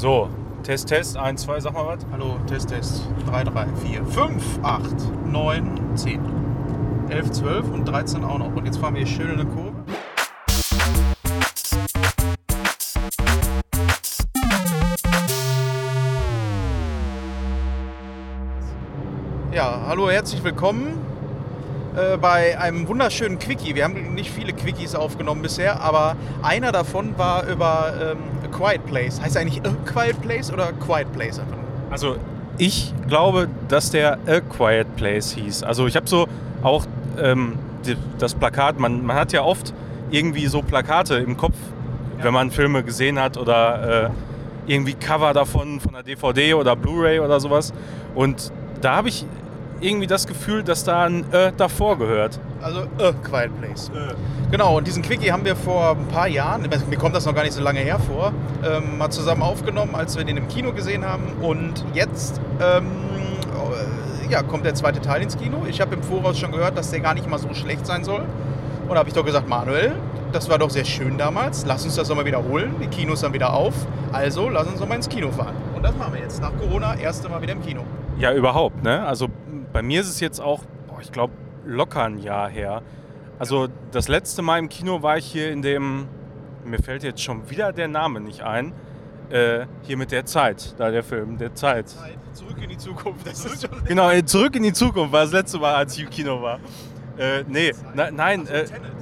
So, Test, Test, 1, 2, sag mal was. Hallo, Test, Test. 3, 3, 4, 5, 8, 9, 10, 11, 12 und 13 auch noch. Und jetzt fahren wir hier schön in eine Kurve. Ja, hallo, herzlich willkommen äh, bei einem wunderschönen Quickie. Wir haben nicht viele Quickies aufgenommen bisher, aber einer davon war über ähm, A Quiet Place. Heißt eigentlich A Quiet Place oder Quiet Place einfach nur? Also, ich glaube, dass der A Quiet Place hieß. Also, ich habe so auch ähm, die, das Plakat, man, man hat ja oft irgendwie so Plakate im Kopf, Ja. wenn man Filme gesehen hat oder äh, irgendwie Cover davon von der DVD oder Blu-ray oder sowas. Und da habe ich irgendwie das Gefühl, dass da ein Ö davor gehört. Also A Quiet Place. Genau, und diesen Quickie haben wir vor ein paar Jahren, mir kommt das noch gar nicht so lange her vor, ähm, mal zusammen aufgenommen, als wir den im Kino gesehen haben. Und jetzt ähm, äh, ja, kommt der zweite Teil ins Kino. Ich habe im Voraus schon gehört, dass der gar nicht mal so schlecht sein soll. Und da habe ich doch gesagt, Manuel, das war doch sehr schön damals. Lass uns das doch mal wiederholen. Die Kinos sind wieder auf. Also lass uns doch mal ins Kino fahren. Und das machen wir jetzt. Nach Corona, erste Mal wieder im Kino. Ja, überhaupt. Ne? Also bei mir ist es jetzt auch, boah, ich glaube, locker ein Jahr her. Also das letzte Mal im Kino war ich hier in dem, mir fällt jetzt schon wieder der Name nicht ein, äh, hier mit der Zeit, da der Film, der Zeit. Zurück in die Zukunft. Das ist schon Genau, äh, zurück in die Zukunft war das letzte Mal, als ich im Kino war. Äh, nee, na, nein, äh, äh, Tenet.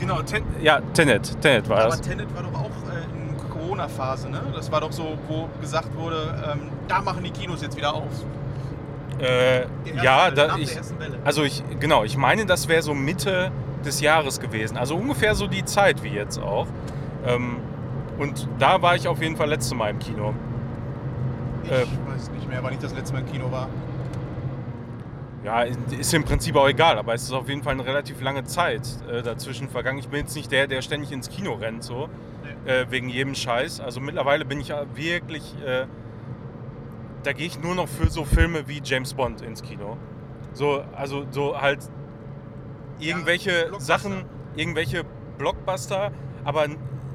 genau, Ten, ja, Tenet, Tenet war Aber das. Tenet war doch auch äh, in Corona-Phase, ne? Das war doch so, wo gesagt wurde, ähm, da machen die Kinos jetzt wieder auf. Äh, ja, da, ich, also ich, genau, ich meine, das wäre so Mitte des Jahres gewesen. Also ungefähr so die Zeit wie jetzt auch. Ähm, und da war ich auf jeden Fall letzte Mal im Kino. Ich äh, weiß nicht mehr, wann ich das letzte Mal im Kino war. Ja, ist im Prinzip auch egal, aber es ist auf jeden Fall eine relativ lange Zeit äh, dazwischen vergangen. Ich bin jetzt nicht der, der ständig ins Kino rennt, so, äh, wegen jedem Scheiß. Also mittlerweile bin ich ja wirklich, äh, da gehe ich nur noch für so Filme wie James Bond ins Kino. So, also so halt irgendwelche Blockbuster. Sachen, irgendwelche Blockbuster, aber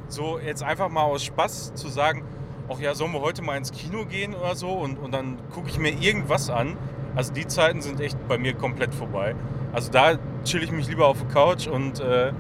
so jetzt einfach mal aus Spaß zu sagen, ach ja, sollen wir heute mal ins Kino gehen oder so und, und dann gucke ich mir irgendwas an. Also die Zeiten sind echt bei mir komplett vorbei. Also da chill ich mich lieber auf der Couch und äh,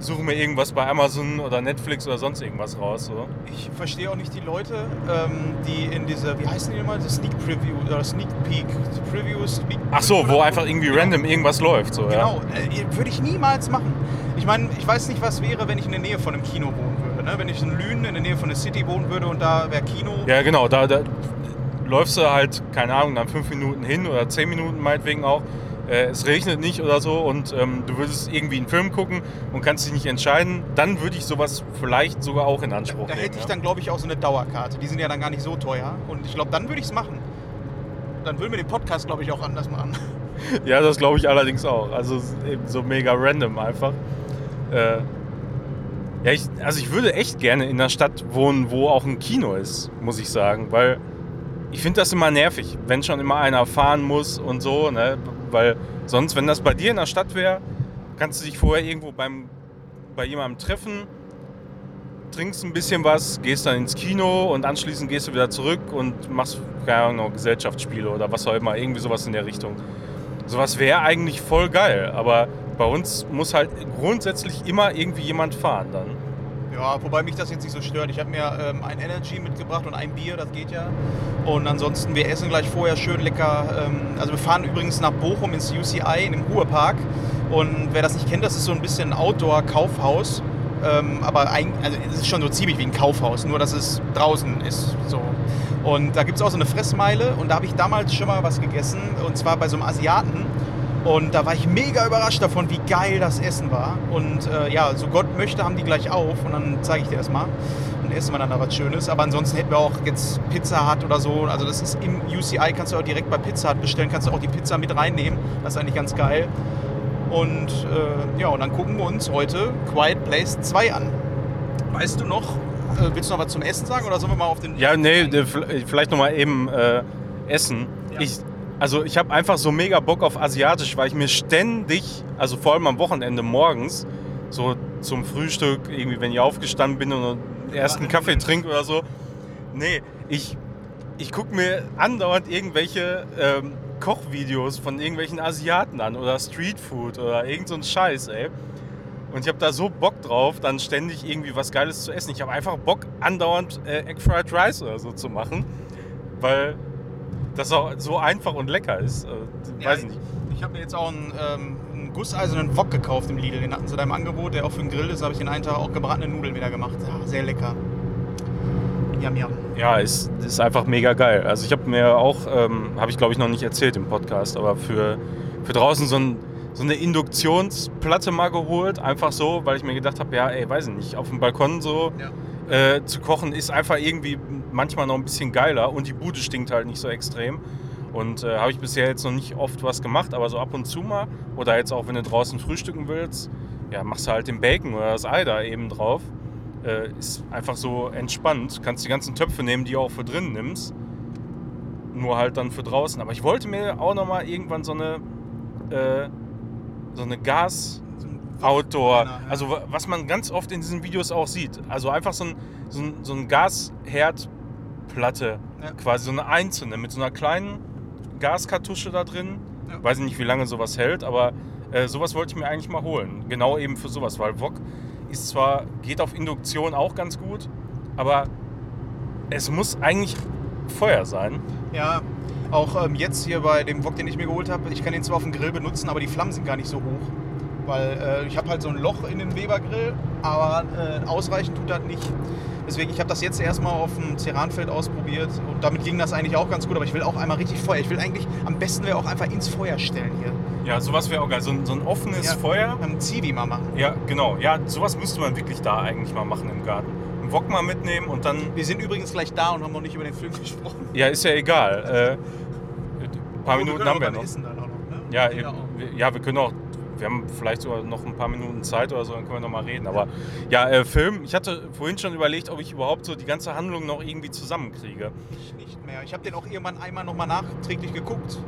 suche mir irgendwas bei Amazon oder Netflix oder sonst irgendwas raus. So. Ich verstehe auch nicht die Leute, ähm, die in dieser, wie heißen die das Sneak Preview oder Sneak Peek, Preview, Sneak Ach so, wo einfach irgendwie Genau. random irgendwas läuft. So, ja. Genau, äh, würde ich niemals machen. Ich meine, ich weiß nicht, was wäre, wenn ich in der Nähe von einem Kino wohnen würde. Ne? Wenn ich in Lünen in der Nähe von der City wohnen würde und da wäre Kino. Ja, genau, da, da läufst du halt, keine Ahnung, dann fünf Minuten hin oder zehn Minuten meinetwegen auch. Äh, es regnet nicht oder so und ähm, du würdest irgendwie einen Film gucken und kannst dich nicht entscheiden, dann würde ich sowas vielleicht sogar auch in Da, Anspruch da nehmen. hätte ich ja. dann, glaube ich, auch so eine Dauerkarte. Die sind ja dann gar nicht so teuer. Und ich glaube, dann würde ich es machen. Dann würden wir den Podcast, glaube ich, auch anders machen. Ja, das glaube ich allerdings auch. Also eben so mega random einfach. Äh, ja, ich, also ich würde echt gerne in einer Stadt wohnen, wo auch ein Kino ist, muss ich sagen, weil ich finde das immer nervig, wenn schon immer einer fahren muss und so, ne? Weil sonst, wenn das bei dir in der Stadt wäre, kannst du dich vorher irgendwo beim, bei jemandem treffen, trinkst ein bisschen was, gehst dann ins Kino und anschließend gehst du wieder zurück und machst, keine Ahnung, Gesellschaftsspiele oder was auch immer, irgendwie sowas in der Richtung. Sowas wäre eigentlich voll geil, aber bei uns muss halt grundsätzlich immer irgendwie jemand fahren dann. Ja, wobei mich das jetzt nicht so stört. Ich habe mir ähm, ein Energy mitgebracht und ein Bier, das geht ja. Und ansonsten, wir essen gleich vorher schön lecker. Ähm, also wir fahren übrigens nach Bochum ins UCI in dem Ruhrpark. Und wer das nicht kennt, das ist so ein bisschen ein Outdoor-Kaufhaus. Ähm, aber ein, also es ist schon so ziemlich wie ein Kaufhaus, nur dass es draußen ist. So. Und da gibt es auch so eine Fressmeile und da habe ich damals schon mal was gegessen und zwar bei so einem Asiaten. Und da war ich mega überrascht davon, wie geil das Essen war. Und äh, ja, so Gott möchte, haben die gleich auf und dann zeige ich dir das mal. Und essen wir dann da was Schönes. Aber ansonsten hätten wir auch jetzt Pizza Hut oder so. Also das ist im UCI, kannst du auch direkt bei Pizza Hut bestellen, kannst du auch die Pizza mit reinnehmen. Das ist eigentlich ganz geil. Und äh, ja, und dann gucken wir uns heute Quiet Place 2 an. Weißt du noch, äh, willst du noch was zum Essen sagen oder sollen wir mal auf den... Ja, nee, vielleicht nochmal eben äh, essen. Ja. Ich, also ich habe einfach so mega Bock auf Asiatisch, weil ich mir ständig, also vor allem am Wochenende morgens, so zum Frühstück, irgendwie wenn ich aufgestanden bin und den ersten Kaffee trinke oder so, Nee, ich, ich gucke mir andauernd irgendwelche ähm, Kochvideos von irgendwelchen Asiaten an oder Streetfood oder irgend so ein Scheiß, ey. Und ich habe da so Bock drauf, dann ständig irgendwie was Geiles zu essen. Ich habe einfach Bock, andauernd äh, Egg Fried Rice oder so zu machen, weil das auch so einfach und lecker ist. Äh, Ja, weiß ich nicht. Ich habe mir jetzt auch einen, ähm, einen gusseisernen Wok gekauft im Lidl. Den hatten sie da im Angebot, der auch für den Grill ist. habe ich den einen Tag auch gebratene Nudeln wieder gemacht. Ja, sehr lecker. Yum, yum. Ja, ist, ist einfach mega geil. Also ich habe mir auch, ähm, habe ich glaube ich noch nicht erzählt im Podcast, aber für, für draußen so, ein, so eine Induktionsplatte mal geholt. Einfach so, weil ich mir gedacht habe, ja, ey, weiß ich nicht, auf dem Balkon so Ja. äh, zu kochen ist einfach irgendwie manchmal noch ein bisschen geiler und die Bude stinkt halt nicht so extrem. Und äh, habe ich bisher jetzt noch nicht oft was gemacht, aber so ab und zu mal. Oder jetzt auch, wenn du draußen frühstücken willst, ja, machst du halt den Bacon oder das Ei da eben drauf. Äh, ist einfach so entspannt. Kannst die ganzen Töpfe nehmen, die du auch für drin nimmst. Nur halt dann für draußen. Aber ich wollte mir auch noch mal irgendwann so eine, äh, so eine Gas, Outdoor, ja. also wa- was man ganz oft in diesen Videos auch sieht. Also einfach so ein, so ein, so ein Gasherdplatte, Ja. quasi so eine einzelne mit so einer kleinen Gaskartusche da drin. Ja. Weiß ich nicht, wie lange sowas hält, aber äh, sowas wollte ich mir eigentlich mal holen. Genau eben für sowas, weil Wok ist zwar, geht auf Induktion auch ganz gut, aber es muss eigentlich Feuer sein. Ja, auch ähm, jetzt hier bei dem Wok, den ich mir geholt habe, ich kann den zwar auf dem Grill benutzen, aber die Flammen sind gar nicht so hoch. Weil äh, ich habe halt so ein Loch in dem Weber-Grill, aber äh, ausreichend tut das nicht. Deswegen, ich habe das jetzt erstmal auf dem Ceranfeld ausprobiert und damit ging das eigentlich auch ganz gut, aber ich will auch einmal richtig Feuer. Ich will eigentlich, am besten wäre auch einfach ins Feuer stellen hier. Ja, sowas wäre auch geil. So ein, so ein offenes Ja. Feuer. Am Zivi mal machen. Ja, genau. Ja, sowas müsste man wirklich da eigentlich mal machen im Garten. Einen Wok mal mitnehmen und dann. Wir sind übrigens gleich da und haben noch nicht über den Film gesprochen. Ja, ist ja egal. Äh, ein paar Minuten können haben wir noch. Essen dann auch noch, ne? Ja, eben, auch. wir- ja, wir können auch. Wir haben vielleicht sogar noch ein paar Minuten Zeit oder so, dann können wir noch mal reden. Aber ja, äh, Film. Ich hatte vorhin schon überlegt, ob ich überhaupt so die ganze Handlung noch irgendwie zusammenkriege. Ich nicht mehr. Ich habe den auch irgendwann einmal nochmal nachträglich geguckt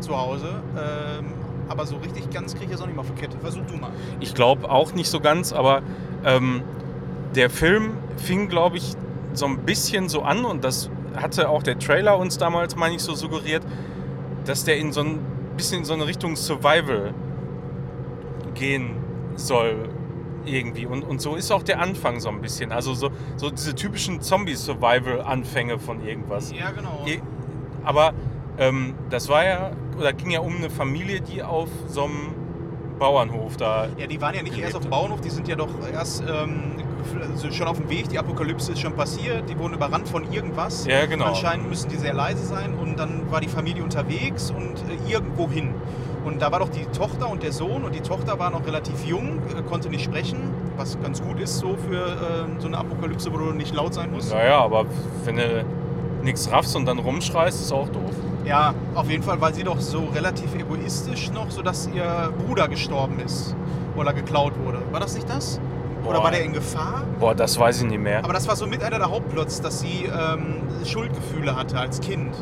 zu Hause. Ähm, aber so richtig ganz kriege ich das auch nicht mal auf die Kette. Versuch du mal. Ich glaube auch nicht so ganz, aber ähm, der Film fing, glaube ich, so ein bisschen so an und das hatte auch der Trailer uns damals, meine ich, so suggeriert, dass der in so ein bisschen in so eine Richtung Survival gehen soll irgendwie. Und, und so ist auch der Anfang so ein bisschen. Also so, so diese typischen Zombie-Survival-Anfänge von irgendwas. Ja, genau. Aber ähm, das war ja, oder ging ja um eine Familie, die auf so einem Bauernhof da Ja, die waren ja nicht erst auf dem. Bauernhof, die sind ja doch erst ähm, also schon auf dem Weg. Die Apokalypse ist schon passiert. Die wurden überrannt von irgendwas. Ja, genau. Anscheinend müssen die sehr leise sein. Und dann war die Familie unterwegs und äh, irgendwo hin. Und da war doch die Tochter und der Sohn. Und die Tochter war noch relativ jung, äh, konnte nicht sprechen. Was ganz gut ist so für äh, so eine Apokalypse, wo du nicht laut sein musst. Naja, aber wenn du nichts raffst und dann rumschreist, ist auch doof. Ja, auf jeden Fall war sie doch so relativ egoistisch noch, sodass ihr Bruder gestorben ist oder geklaut wurde. War das nicht das? Oder Boah. war der in Gefahr? Boah, das weiß ich nicht mehr. Aber das war so mit einer der Hauptplots, dass sie ähm, Schuldgefühle hatte als Kind.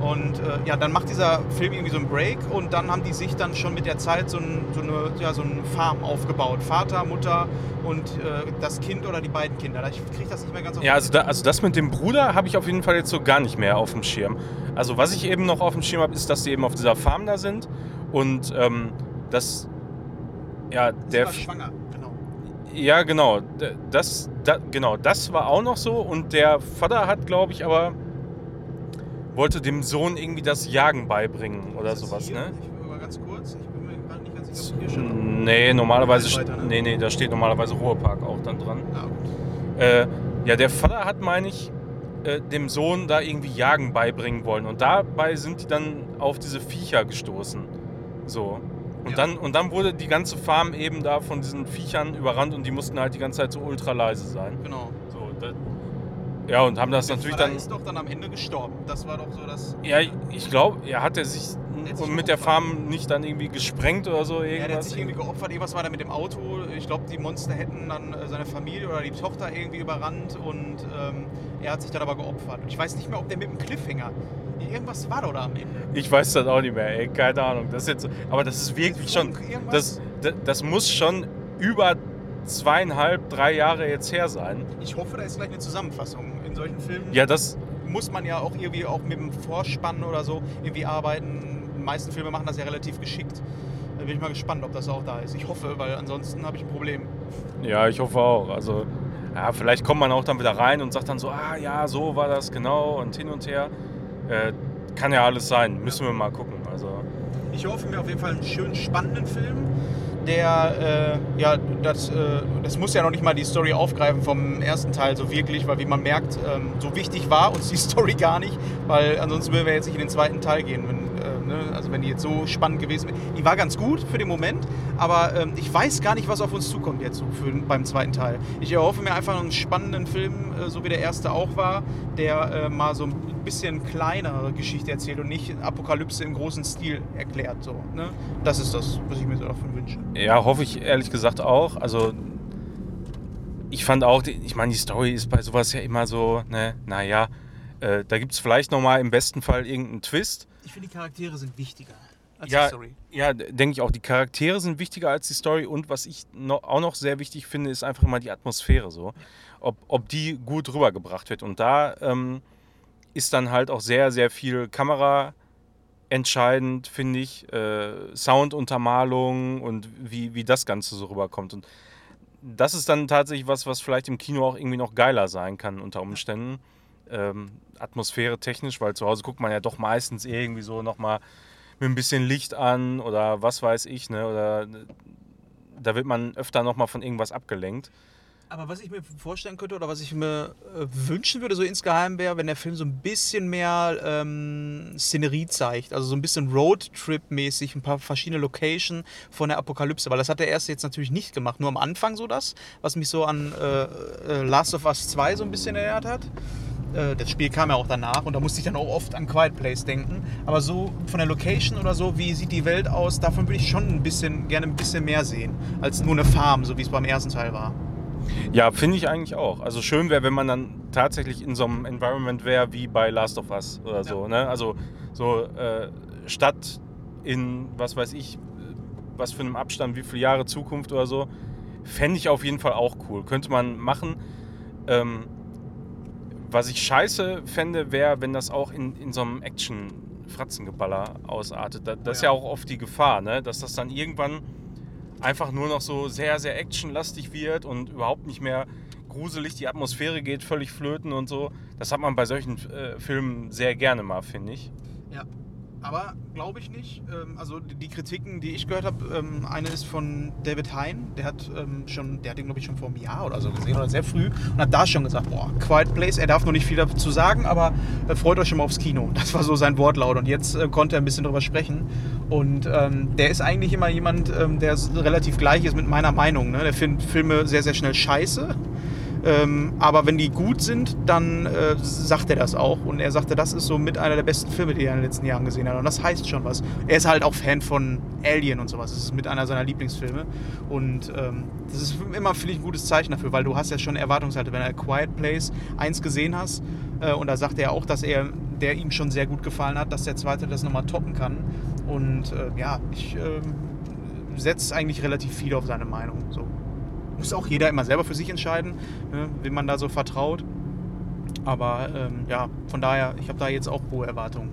Und äh, ja, dann macht dieser Film irgendwie so einen Break und dann haben die sich dann schon mit der Zeit so, ein, so, eine, ja, so eine Farm aufgebaut. Vater, Mutter und äh, das Kind oder die beiden Kinder. Ich kriege das nicht mehr ganz auf Ja, also, da, also das mit dem Bruder habe ich auf jeden Fall jetzt so gar nicht mehr auf dem Schirm. Also was ich eben noch auf dem Schirm habe, ist, dass sie eben auf dieser Farm da sind und ähm, dass ja Sie der war schwanger, genau. ja genau das da, genau das war auch noch so und der Vater hat glaube ich aber wollte dem Sohn irgendwie das Jagen beibringen oder das sowas hier? ne Ich mal ganz kurz. Ich bin mir gerade nicht ganz sicher, ob hier schon. nee normalerweise Weiter, ne? nee nee da steht normalerweise Ruhepark auch dann dran Ah, gut. Äh, ja, der Vater hat, meine ich, äh, dem Sohn da irgendwie Jagen beibringen wollen. Und dabei sind die dann auf diese Viecher gestoßen. So. Und, Ja. dann, und dann wurde die ganze Farm eben da von diesen Viechern überrannt und die mussten halt die ganze Zeit so ultra leise sein. Genau. So, ja, und haben das natürlich dann. ist doch dann am Ende gestorben. Das war doch so das. Ja, ich glaube, er hat er sich mit der. Farm nicht dann irgendwie gesprengt oder so. Ja, der hat Irgendwas. sich irgendwie geopfert, irgendwas war da mit dem Auto. Ich glaube, die Monster hätten dann äh, seine Familie oder die Tochter irgendwie überrannt und ähm, er hat sich dann aber geopfert. Und ich weiß nicht mehr, ob der mit dem Cliffhanger. Irgendwas war doch da am Ende. Ich weiß das auch nicht mehr, ey, keine Ahnung. Das jetzt, aber das ist wirklich schon, Funk, irgendwas? das, das, das muss schon über zweieinhalb, drei Jahre jetzt her sein. Ich hoffe, da ist gleich eine Zusammenfassung in solchen Filmen. Ja, das, muss man ja auch irgendwie auch mit dem Vorspann oder so irgendwie arbeiten. Die meisten Filme machen das ja relativ geschickt. Da bin ich mal gespannt, ob das auch da ist. Ich hoffe, weil ansonsten habe ich ein Problem. Ja, ich hoffe auch. Also, ja, vielleicht kommt man auch dann wieder rein und sagt dann so, ah ja, so war das genau und hin und her. Äh, kann ja alles sein. Müssen wir mal gucken. Also, Ich hoffe mir auf jeden Fall einen schönen, spannenden Film, der, äh, ja, das, äh, das muss ja noch nicht mal die Story aufgreifen vom ersten Teil so wirklich, weil wie man merkt, ähm, so wichtig war uns die Story gar nicht, weil ansonsten würden wir jetzt nicht in den zweiten Teil gehen. Wenn, ne? Also wenn die jetzt so spannend gewesen wäre. Die war ganz gut für den Moment, aber ähm, ich weiß gar nicht, was auf uns zukommt jetzt so für, beim zweiten Teil. Ich erhoffe mir einfach einen spannenden Film, äh, so wie der erste auch war, der äh, mal so ein bisschen kleinere Geschichte erzählt und nicht Apokalypse im großen Stil erklärt. So, ne? Das ist das, was ich mir so davon wünsche. ja, hoffe ich ehrlich gesagt auch. Also, ich fand auch, ich meine, die Story ist bei sowas ja immer so, ne, naja, äh, da gibt es vielleicht nochmal im besten Fall irgendeinen Twist. Ich finde, die Charaktere sind wichtiger als Ja, die Story. ja, denke ich auch. Die Charaktere sind wichtiger als die Story und was ich noch, auch noch sehr wichtig finde, ist einfach immer die Atmosphäre so. Ob, ob die gut rübergebracht wird. Und da ähm, ist dann halt auch sehr, sehr viel Kamera entscheidend, finde ich. Äh, Sounduntermalung und wie, wie das Ganze so rüberkommt. Und das ist dann tatsächlich was, was vielleicht im Kino auch irgendwie noch geiler sein kann unter Umständen. Ähm, Atmosphäre technisch, weil zu Hause guckt man ja doch meistens irgendwie so nochmal mit ein bisschen Licht an oder was weiß ich, ne? Oder da wird man öfter nochmal von irgendwas abgelenkt. Aber was ich mir vorstellen könnte oder was ich mir äh, wünschen würde, so insgeheim wäre, wenn der Film so ein bisschen mehr ähm, Szenerie zeigt. Also so ein bisschen Roadtrip-mäßig, ein paar verschiedene Locations von der Apokalypse. Weil das hat der erste jetzt natürlich nicht gemacht. Nur am Anfang so das, was mich so an äh, äh, Last of Us 2 so ein bisschen erinnert hat. Äh, Das Spiel kam ja auch danach und da musste ich dann auch oft an Quiet Place denken. Aber so von der Location oder so, wie sieht die Welt aus, davon würde ich schon ein bisschen, gerne ein bisschen mehr sehen, als nur eine Farm, so wie es beim ersten Teil war. Ja, finde ich eigentlich auch. Also schön wäre, wenn man dann tatsächlich in so einem Environment wäre wie bei Last of Us oder so. Ne? Also so äh, Stadt in, was weiß ich, was für einem Abstand, wie viele Jahre Zukunft oder so. Fände ich auf jeden Fall auch cool. Könnte man machen. Ähm, was ich scheiße fände, wäre, wenn das auch in, in so einem Action-Fratzengeballer ausartet. Da, das ist ja Ja. auch oft die Gefahr, ne? dass das dann irgendwann einfach nur noch so sehr, sehr actionlastig wird und überhaupt nicht mehr gruselig. Die Atmosphäre geht völlig flöten und so. Das hat man bei solchen äh, Filmen sehr gerne mal, finde ich. Ja, aber glaube ich nicht. Ähm, Also die Kritiken, die ich gehört habe, ähm, eine ist von David Hein. Der hat ähm, schon, der hat den glaube ich schon vor einem Jahr oder so gesehen oder sehr früh und hat da schon gesagt, boah, Quiet Place. Er darf noch nicht viel dazu sagen, aber äh, freut euch schon mal aufs Kino. Das war so sein Wortlaut und jetzt äh, konnte er ein bisschen drüber sprechen. Und ähm, der ist eigentlich immer jemand, der relativ gleich ist mit meiner Meinung. Ne? Der findet Filme sehr sehr schnell scheiße. Ähm, aber wenn die gut sind, dann äh, sagt er das auch. Und er sagte, das ist so mit einer der besten Filme, die er in den letzten Jahren gesehen hat. Und das heißt schon was. Er ist halt auch Fan von Alien und sowas. Das ist mit einer seiner Lieblingsfilme. Und ähm, das ist immer, finde ich, ein gutes Zeichen dafür, weil du hast ja schon Erwartungshalte. Wenn er Quiet Place 1 gesehen hast, äh, und da sagt er auch, dass er, der ihm schon sehr gut gefallen hat, dass der zweite das nochmal toppen kann. Und äh, ja, ich ähm, setze eigentlich relativ viel auf seine Meinung. So muss auch jeder immer selber für sich entscheiden, ne, wem man da so vertraut. Aber ähm, ja, von daher, ich habe da jetzt auch hohe Erwartungen.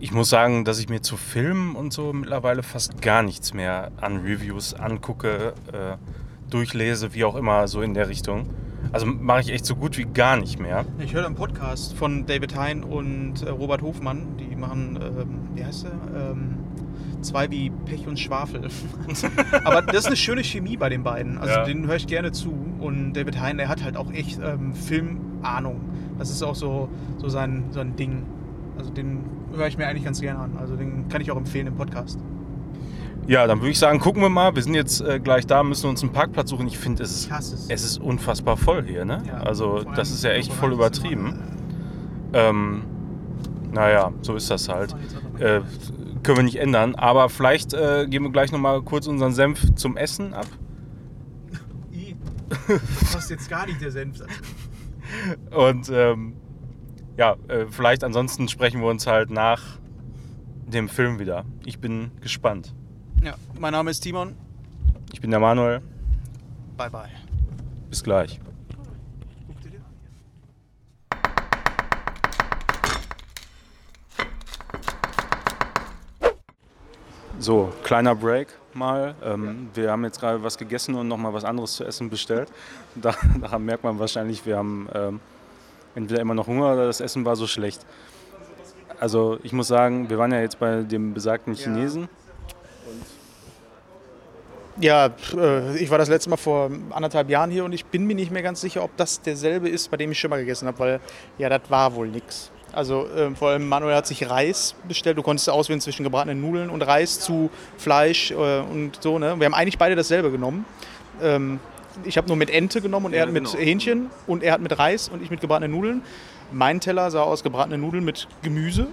Ich muss sagen, dass ich mir zu Filmen und so mittlerweile fast gar nichts mehr an Reviews angucke, äh, durchlese, wie auch immer, so in der Richtung. Also mache ich echt so gut wie gar nicht mehr. Ich höre einen Podcast von David Hein und äh, Robert Hofmann. Die machen, ähm, wie heißt der? Ähm, zwei wie Pech und Schwafel. Aber das ist eine schöne Chemie bei den beiden. Also Ja. den höre ich gerne zu. Und David Hein, der hat halt auch echt ähm, Filmahnung. Das ist auch so, so sein, sein Ding. Also den höre ich mir eigentlich ganz gerne an. Also den kann ich auch empfehlen im Podcast. Ja, dann würde ich sagen, gucken wir mal. Wir sind jetzt äh, gleich da, müssen uns einen Parkplatz suchen. Ich finde, es es. es ist unfassbar voll hier. Ne? Ja, also das ist ja echt voll übertrieben. immer, Ähm, naja, so ist das halt. Äh, können wir nicht ändern. Aber vielleicht äh, geben wir gleich nochmal kurz unseren Senf zum Essen ab. I, passt jetzt gar nicht der Senf. Und ähm, ja, äh, vielleicht ansonsten sprechen wir uns halt nach dem Film wieder. Ich bin gespannt. Ja, mein Name ist Timon. Ich bin der Manuel. Bye bye. Bis gleich. So, kleiner Break mal. Ähm, wir haben jetzt gerade was gegessen und nochmal was anderes zu essen bestellt. Da, daran merkt man wahrscheinlich, wir haben ähm, entweder immer noch Hunger oder das Essen war so schlecht. Also ich muss sagen, wir waren ja jetzt bei dem besagten Chinesen. Ja, äh, ich war das letzte Mal vor anderthalb Jahren hier und ich bin mir nicht mehr ganz sicher, ob das derselbe ist, bei dem ich schon mal gegessen habe, weil ja, das war wohl nix. Also äh, vor allem Manuel hat sich Reis bestellt. Du konntest auswählen zwischen gebratenen Nudeln und Reis zu Fleisch äh, und so. Ne? Wir haben eigentlich beide dasselbe genommen. Ähm, ich habe nur mit Ente genommen und er Ja, hat mit genau. Hähnchen und er hat mit Reis und ich mit gebratenen Nudeln. Mein Teller sah aus gebratene Nudeln mit Gemüse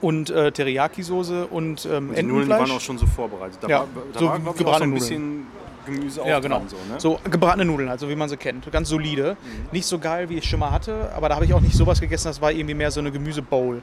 und äh, Teriyaki-Soße und ähm, Die Nudeln waren auch schon so vorbereitet. Da Ja, war, da so war ich, auch so ein Nudeln. bisschen Gemüse auch Ja, genau. dran. So, ne? So gebratene Nudeln, also wie man sie kennt. Ganz solide. Nicht so geil, wie ich schon mal hatte, aber da habe ich auch nicht sowas gegessen. Das war irgendwie mehr so eine Gemüsebowl.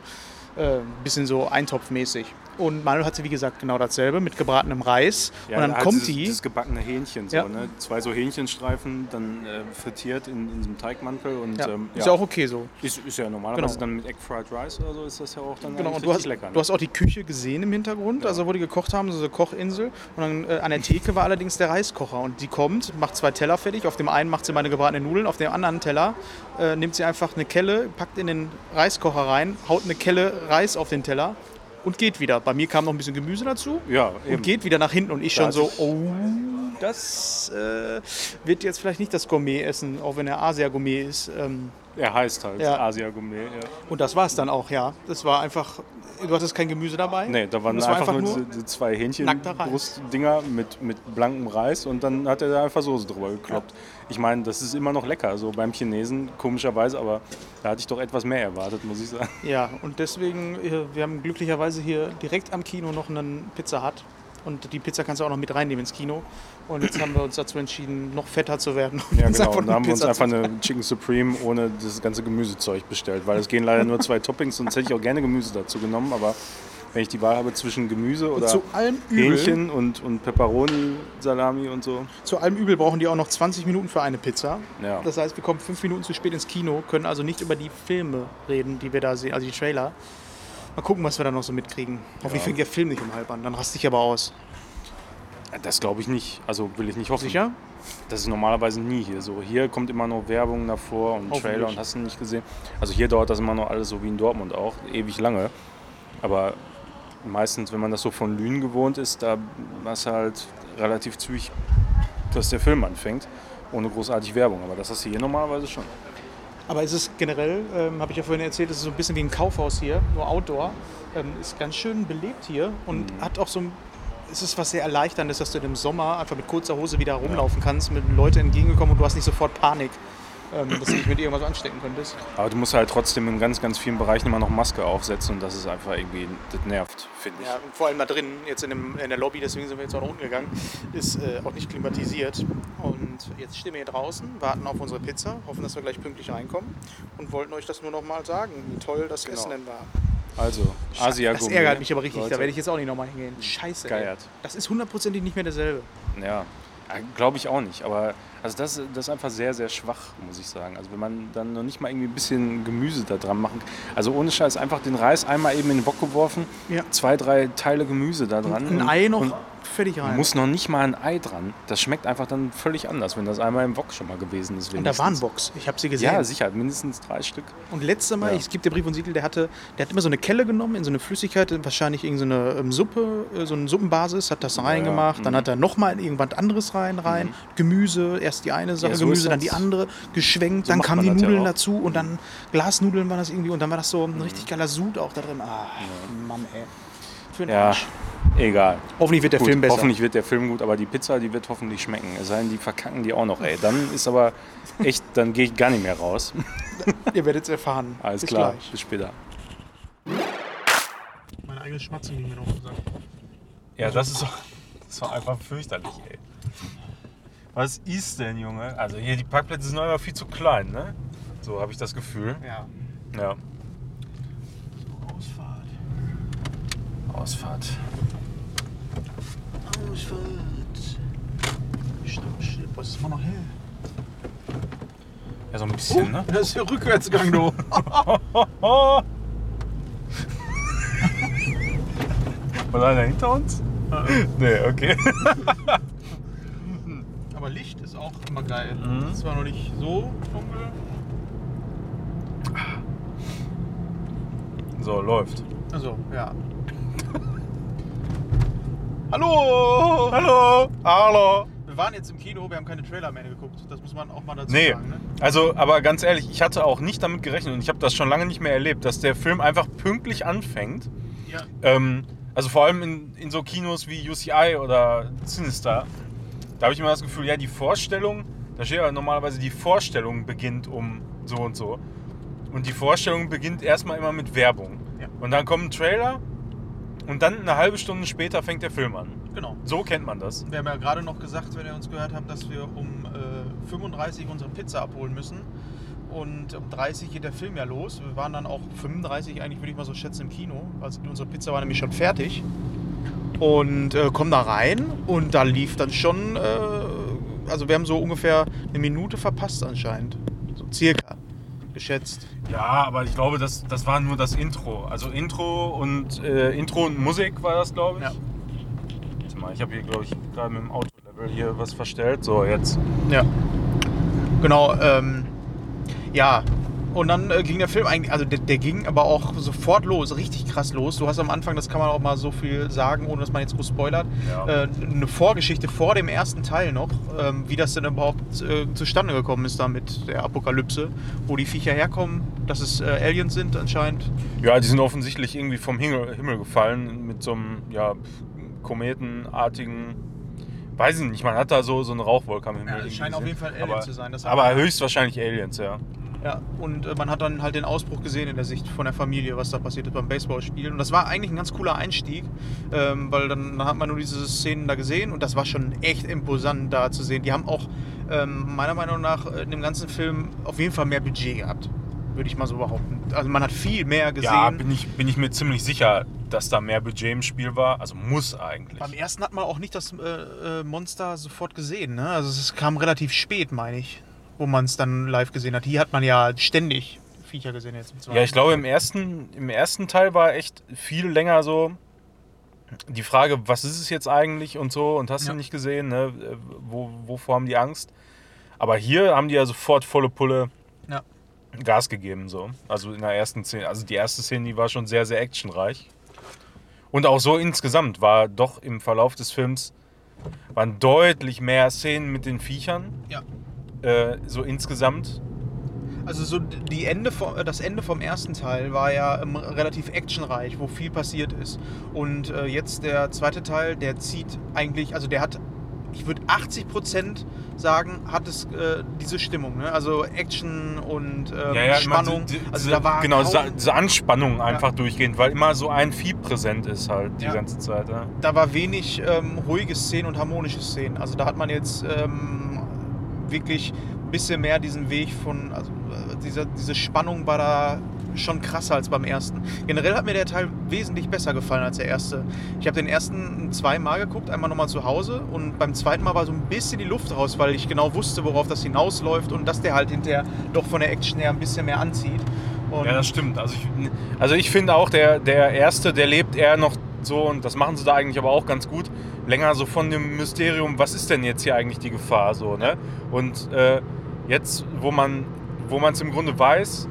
Äh, bisschen so eintopfmäßig. Und Manuel hatte, wie gesagt, genau dasselbe mit gebratenem Reis. Ja, und dann halt kommt dieses, die. Das gebackene Hähnchen, so, Ja. ne? zwei so Hähnchenstreifen, dann äh, frittiert in, in so einem Teigmantel. Und, ja, ähm, ist ja auch okay so. Ist, ist ja normalerweise Genau. dann mit Egg Fried Rice oder so ist das ja auch dann Genau, du hast, lecker. Ne? du hast auch die Küche gesehen im Hintergrund, also wo die gekocht haben, so eine Kochinsel. Und dann äh, an der Theke war allerdings der Reiskocher. Und die kommt, macht zwei Teller fertig. Auf dem einen macht sie meine gebratenen Nudeln, auf dem anderen Teller äh, nimmt sie einfach eine Kelle, packt in den Reiskocher rein, haut eine Kelle Reis auf den Teller und geht wieder. Bei mir kam noch ein bisschen Gemüse dazu ja, eben. und geht wieder nach hinten. Und ich Da schon so, oh, das äh, wird jetzt vielleicht nicht das Gourmet-Essen, auch wenn er Asia-Gourmet ist. Ähm, Er heißt halt Ja. Asia Gourmet. Ja. und das war es dann auch, ja. Das war einfach, du hattest kein Gemüse dabei. Nee, da waren einfach, einfach nur, nur zwei. Hähnchenbrustdinger mit, mit blankem Reis und dann hat er da einfach Soße drüber gekloppt. Ich meine, das ist immer noch lecker, so beim Chinesen, komischerweise, aber da hatte ich doch etwas mehr erwartet, muss ich sagen. Ja, und deswegen, äh, wir haben glücklicherweise hier direkt am Kino noch einen Pizza Hut. Und die Pizza kannst du auch noch mit reinnehmen ins Kino. Und jetzt haben wir uns dazu entschieden, noch fetter zu werden. und Ja, genau. Und da eine haben wir uns einfach eine Chicken Supreme ohne das ganze Gemüsezeug bestellt, weil es gehen leider nur zwei Toppings, sonst hätte ich auch gerne Gemüse dazu genommen, aber wenn ich die Wahl habe zwischen Gemüse Und oder zu allem, Übel, Hähnchen und, und Pepperoni, Salami und so. zu allem Übel brauchen die auch noch 20 Minuten für eine Pizza. Ja. Das heißt, wir kommen fünf Minuten zu spät ins Kino, können also nicht über die Filme reden, die wir da sehen, also die Trailer. Mal gucken, was wir da noch so mitkriegen. Hoffentlich Ja. fängt der Film nicht um halb an, dann raste ich aber aus. Das glaube ich nicht. Also will ich nicht hoffen. Sicher? Das ist normalerweise nie hier so. Hier kommt immer noch Werbung davor und. Trailer und hast du nicht gesehen. Also hier dauert das immer noch alles so wie in Dortmund auch, ewig lange. Aber meistens, wenn man das so von Lünen gewohnt ist, da hast du halt relativ zügig, dass der Film anfängt, ohne großartig Werbung. Aber das hast du hier normalerweise schon. Aber es ist generell, ähm, habe ich ja vorhin erzählt, es ist so ein bisschen wie ein Kaufhaus hier, nur Outdoor. Ähm, ist ganz schön belebt hier und Mhm. hat auch so ein. Es ist was sehr Erleichterndes, dass du im Sommer einfach mit kurzer Hose wieder rumlaufen kannst, mit Leuten entgegengekommen und du hast nicht sofort Panik, dass du dich mit irgendwas anstecken könntest. Aber du musst halt trotzdem in ganz, ganz vielen Bereichen immer noch Maske aufsetzen und das ist einfach irgendwie, das nervt, finde ich. Ja, vor allem da drin, jetzt in, dem, in der Lobby, deswegen sind wir jetzt auch nach unten gegangen, ist äh, auch nicht klimatisiert. Und jetzt stehen wir hier draußen, warten auf unsere Pizza, hoffen, dass wir gleich pünktlich reinkommen und wollten euch das nur noch mal sagen, wie toll das Genau. Essen denn war. Also, Asia Das ärgert mich aber richtig, Leute. da werde ich jetzt auch nicht nochmal hingehen. Scheiße. Ey. Geiert. Das ist hundertprozentig nicht mehr derselbe. Ja, glaube ich auch nicht. Aber also das, das ist einfach sehr, sehr schwach, muss ich sagen. Also wenn man dann noch nicht mal irgendwie ein bisschen Gemüse da dran machen Also ohne Scheiß, einfach den Reis einmal eben in den Wok geworfen, Ja. zwei, drei Teile Gemüse da dran. Ein und- Ei noch Und fertig rein. muss noch nicht mal ein Ei dran. Das schmeckt einfach dann völlig anders, wenn das einmal im Wok schon mal gewesen ist. und da waren wenigstens. Box. Ich habe sie gesehen. Ja, sicher, mindestens drei Stück. Und letztes Mal, Ja. ich gebe dir Brief und Siegel, der hatte, der hat immer so eine Kelle genommen in so eine Flüssigkeit, wahrscheinlich irgendeine ähm, Suppe, äh, so eine Suppenbasis, hat das reingemacht, dann mhm. hat er nochmal irgendwas anderes rein, rein, Gemüse, erst die eine Sache, Ja, so Gemüse, dann die andere, geschwenkt, So dann kamen die ja Nudeln dazu und dann Glasnudeln waren das irgendwie und dann war das so Mhm. ein richtig geiler Sud auch da drin. Ah, Mann, ey. Für den Ja, Arsch. Egal. Hoffentlich wird der Gut, Film besser. Hoffentlich wird der Film gut, aber die Pizza, die wird hoffentlich schmecken. Es sei denn, die verkacken die auch noch, ey. Dann ist aber echt, dann gehe ich gar nicht mehr raus. Ihr werdet es erfahren. Alles Bis klar, gleich. bis später. Mein eigenes Schmatzen ging mir noch gesagt. Ja, das ist doch, das doch einfach fürchterlich, ey. Was ist denn, Junge? Also hier, die Parkplätze sind immer viel zu klein, ne? So habe ich das Gefühl. Ja. Ja. Ausfahrt. Ausfahrt. Ausfahrt. Stopp, boah, es ist immer noch hell. Ja, so ein bisschen, ne? Das ist der Rückwärtsgang, du. War einer hinter uns? Nee, okay. Aber Licht ist auch immer geil. Mhm. Es ist zwar noch nicht so dunkel. So, läuft. Also, ja. Hallo! Hallo! Hallo! Wir waren jetzt im Kino, wir haben keine Trailer mehr geguckt. Das muss man auch mal dazu Nee, sagen. Ne? also, aber ganz ehrlich, ich hatte auch nicht damit gerechnet und ich habe das schon lange nicht mehr erlebt, dass der Film einfach pünktlich anfängt. Ja. Ähm, also vor allem in, in so Kinos wie UCI oder Sinister. Da habe ich immer das Gefühl, ja, die Vorstellung, da steht ja normalerweise, die Vorstellung beginnt um so und so. Und die Vorstellung beginnt erstmal immer mit Werbung. Ja. Und dann kommt ein Trailer und dann eine halbe Stunde später fängt der Film an. Genau. So kennt man das. Wir haben ja gerade noch gesagt, wenn ihr uns gehört habt, dass wir um äh, 35 unsere Pizza abholen müssen. Und um 30 geht der Film ja los. Wir waren dann auch 35, eigentlich würde ich mal so schätzen, im Kino. Also unsere Pizza war nämlich schon fertig. Und äh, kommen da rein und da lief dann schon, äh, also wir haben so ungefähr eine Minute verpasst anscheinend. So circa, geschätzt. Ja, aber ich glaube, das, das war nur das Intro. Also Intro und äh, Intro und Musik war das, glaube ich. Ja. Warte mal, ich habe hier, glaube ich, gerade mit dem Autolevel hier was verstellt. So, jetzt. Ja. Genau, ähm, ja. Und dann äh, ging der Film eigentlich, also der, der ging aber auch sofort los, richtig krass los. Du hast am Anfang, das kann man auch mal so viel sagen, ohne dass man jetzt groß spoilert, Ja. äh, eine Vorgeschichte vor dem ersten Teil noch, ähm, wie das denn überhaupt äh, zustande gekommen ist da mit der Apokalypse, wo die Viecher herkommen, dass es äh, Aliens sind anscheinend. Ja, die sind offensichtlich irgendwie vom Himmel, Himmel gefallen mit so einem ja, kometenartigen. Weiß ich nicht, man hat da so, so eine Rauchwolke am Himmel. Ja, es scheinen auf jeden Fall Aliens aber, zu sein, aber höchstwahrscheinlich Aliens, ja. Ja, und äh, man hat dann halt den Ausbruch gesehen in der Sicht von der Familie, was da passiert ist beim Baseballspielen. Und das war eigentlich ein ganz cooler Einstieg, ähm, weil dann, dann hat man nur diese Szenen da gesehen und das war schon echt imposant da zu sehen. Die haben auch ähm, meiner Meinung nach äh, in dem ganzen Film auf jeden Fall mehr Budget gehabt, würde ich mal so behaupten. Also man hat viel mehr gesehen. Ja, bin ich, bin ich mir ziemlich sicher, dass da mehr Budget im Spiel war. Also muss eigentlich. beim ersten hat man auch nicht das äh, äh, Monster sofort gesehen. Ne? Also es kam relativ spät, meine ich, wo man es dann live gesehen hat. Hier hat man ja ständig Viecher gesehen jetzt. im Ja, ich glaube, im ersten, im ersten Teil war echt viel länger so die Frage, was ist es jetzt eigentlich und so und hast Ja. du nicht gesehen, ne? Wo, wovor haben die Angst? Aber hier haben die ja sofort volle Pulle Ja. Gas gegeben, so. Also in der ersten Szene, also die erste Szene, die war schon sehr, sehr actionreich. Und auch so insgesamt war doch im Verlauf des Films waren deutlich mehr Szenen mit den Viechern. Ja. Äh, so insgesamt. Also so die Ende vom, äh, das Ende vom ersten Teil war ja ähm, relativ actionreich, wo viel passiert ist. Und äh, jetzt der zweite Teil, der zieht eigentlich, also der hat, ich würde 80 Prozent sagen, hat es äh, diese Stimmung. Ne? Also Action und ähm, Spannung. die- die- also da war genau diese, Anspannung einfach durchgehend, weil immer so ein Vieh präsent ist halt die Ja. ganze Zeit. Ja. da war wenig ähm, ruhige Szenen und harmonische Szenen. Also da hat man jetzt ähm, wirklich ein bisschen mehr diesen Weg von, also diese, diese Spannung war da schon krasser als beim ersten. Generell hat mir der Teil wesentlich besser gefallen als der erste. Ich habe den ersten zweimal geguckt, einmal nochmal zu Hause und beim zweiten Mal war so ein bisschen die Luft raus, weil ich genau wusste, worauf das hinausläuft und dass der halt hinterher doch von der Action her ein bisschen mehr anzieht. Und ja, das stimmt. Also ich, also ich finde auch, der, der erste, der lebt eher noch so, und das machen sie da eigentlich aber auch ganz gut, länger so von dem Mysterium, was ist denn jetzt hier eigentlich die Gefahr so, ne? Und äh, jetzt, wo man wo man es im Grunde weiß,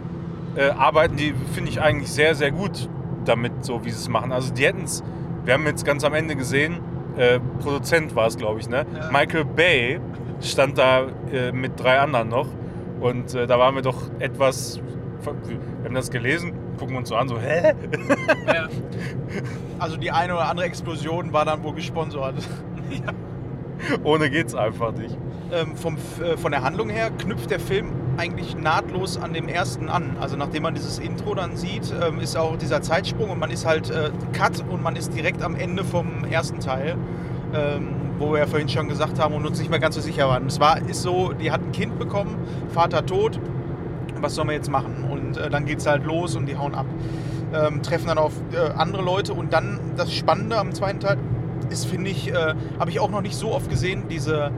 äh, arbeiten die, finde ich, eigentlich sehr, sehr gut damit, so wie sie es machen. Also die hätten es, wir haben jetzt ganz am Ende gesehen, äh, Produzent war es, glaube ich, ne? Ja. Michael Bay stand da äh, mit drei anderen noch und äh, da waren wir doch etwas, wir haben das gelesen, gucken uns so an, so, hä? Ja. Also die eine oder andere Explosion war dann wohl gesponsert. Ohne geht's einfach nicht. ähm, vom, äh, von der Handlung her knüpft der Film eigentlich nahtlos an dem ersten an. Also nachdem man dieses Intro dann sieht, ähm, ist auch dieser Zeitsprung und man ist halt äh, Cut und man ist direkt am Ende vom ersten Teil, ähm, wo wir ja vorhin schon gesagt haben und uns nicht mehr ganz so sicher waren. Es war, ist so, die hat ein Kind bekommen, Vater tot, was sollen wir jetzt machen? Und äh, dann geht es halt los und die hauen ab. Ähm, treffen dann auf äh, andere Leute und dann das Spannende am zweiten Teil ist, finde ich, äh, habe ich auch noch nicht so oft gesehen, diese,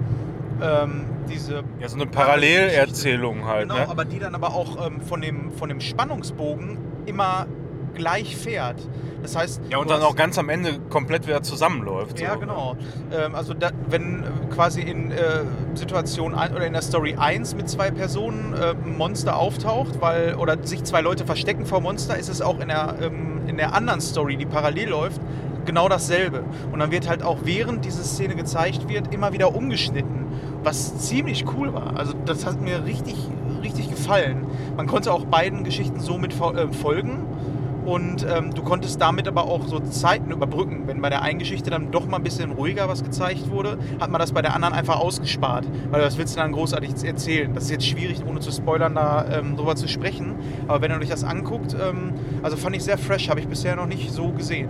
ähm, diese Ja, so eine Parallelerzählung halt, Genau, ne? aber die dann aber auch ähm, von, dem, von dem Spannungsbogen immer gleich fährt. Das heißt, Ja, und dann auch ganz am Ende komplett wieder zusammenläuft. Ja, so. genau. Ähm, also da, wenn äh, quasi in äh, Situation ein, oder in der Story 1 mit zwei Personen äh, ein Monster auftaucht, weil oder sich zwei Leute verstecken vor Monster, ist es auch in der, ähm, in der anderen Story, die parallel läuft, genau dasselbe. Und dann wird halt auch während diese Szene gezeigt wird, immer wieder umgeschnitten, was ziemlich cool war. Also das hat mir richtig, richtig gefallen. Man konnte auch beiden Geschichten so mit äh, folgen. Und ähm, du konntest damit aber auch so Zeiten überbrücken. Wenn bei der einen Geschichte dann doch mal ein bisschen ruhiger was gezeigt wurde, hat man das bei der anderen einfach ausgespart. Weil was willst du dann großartig erzählen? Das ist jetzt schwierig, ohne zu spoilern, da ähm, drüber zu sprechen. Aber wenn ihr euch das anguckt, ähm, also fand ich sehr fresh, habe ich bisher noch nicht so gesehen.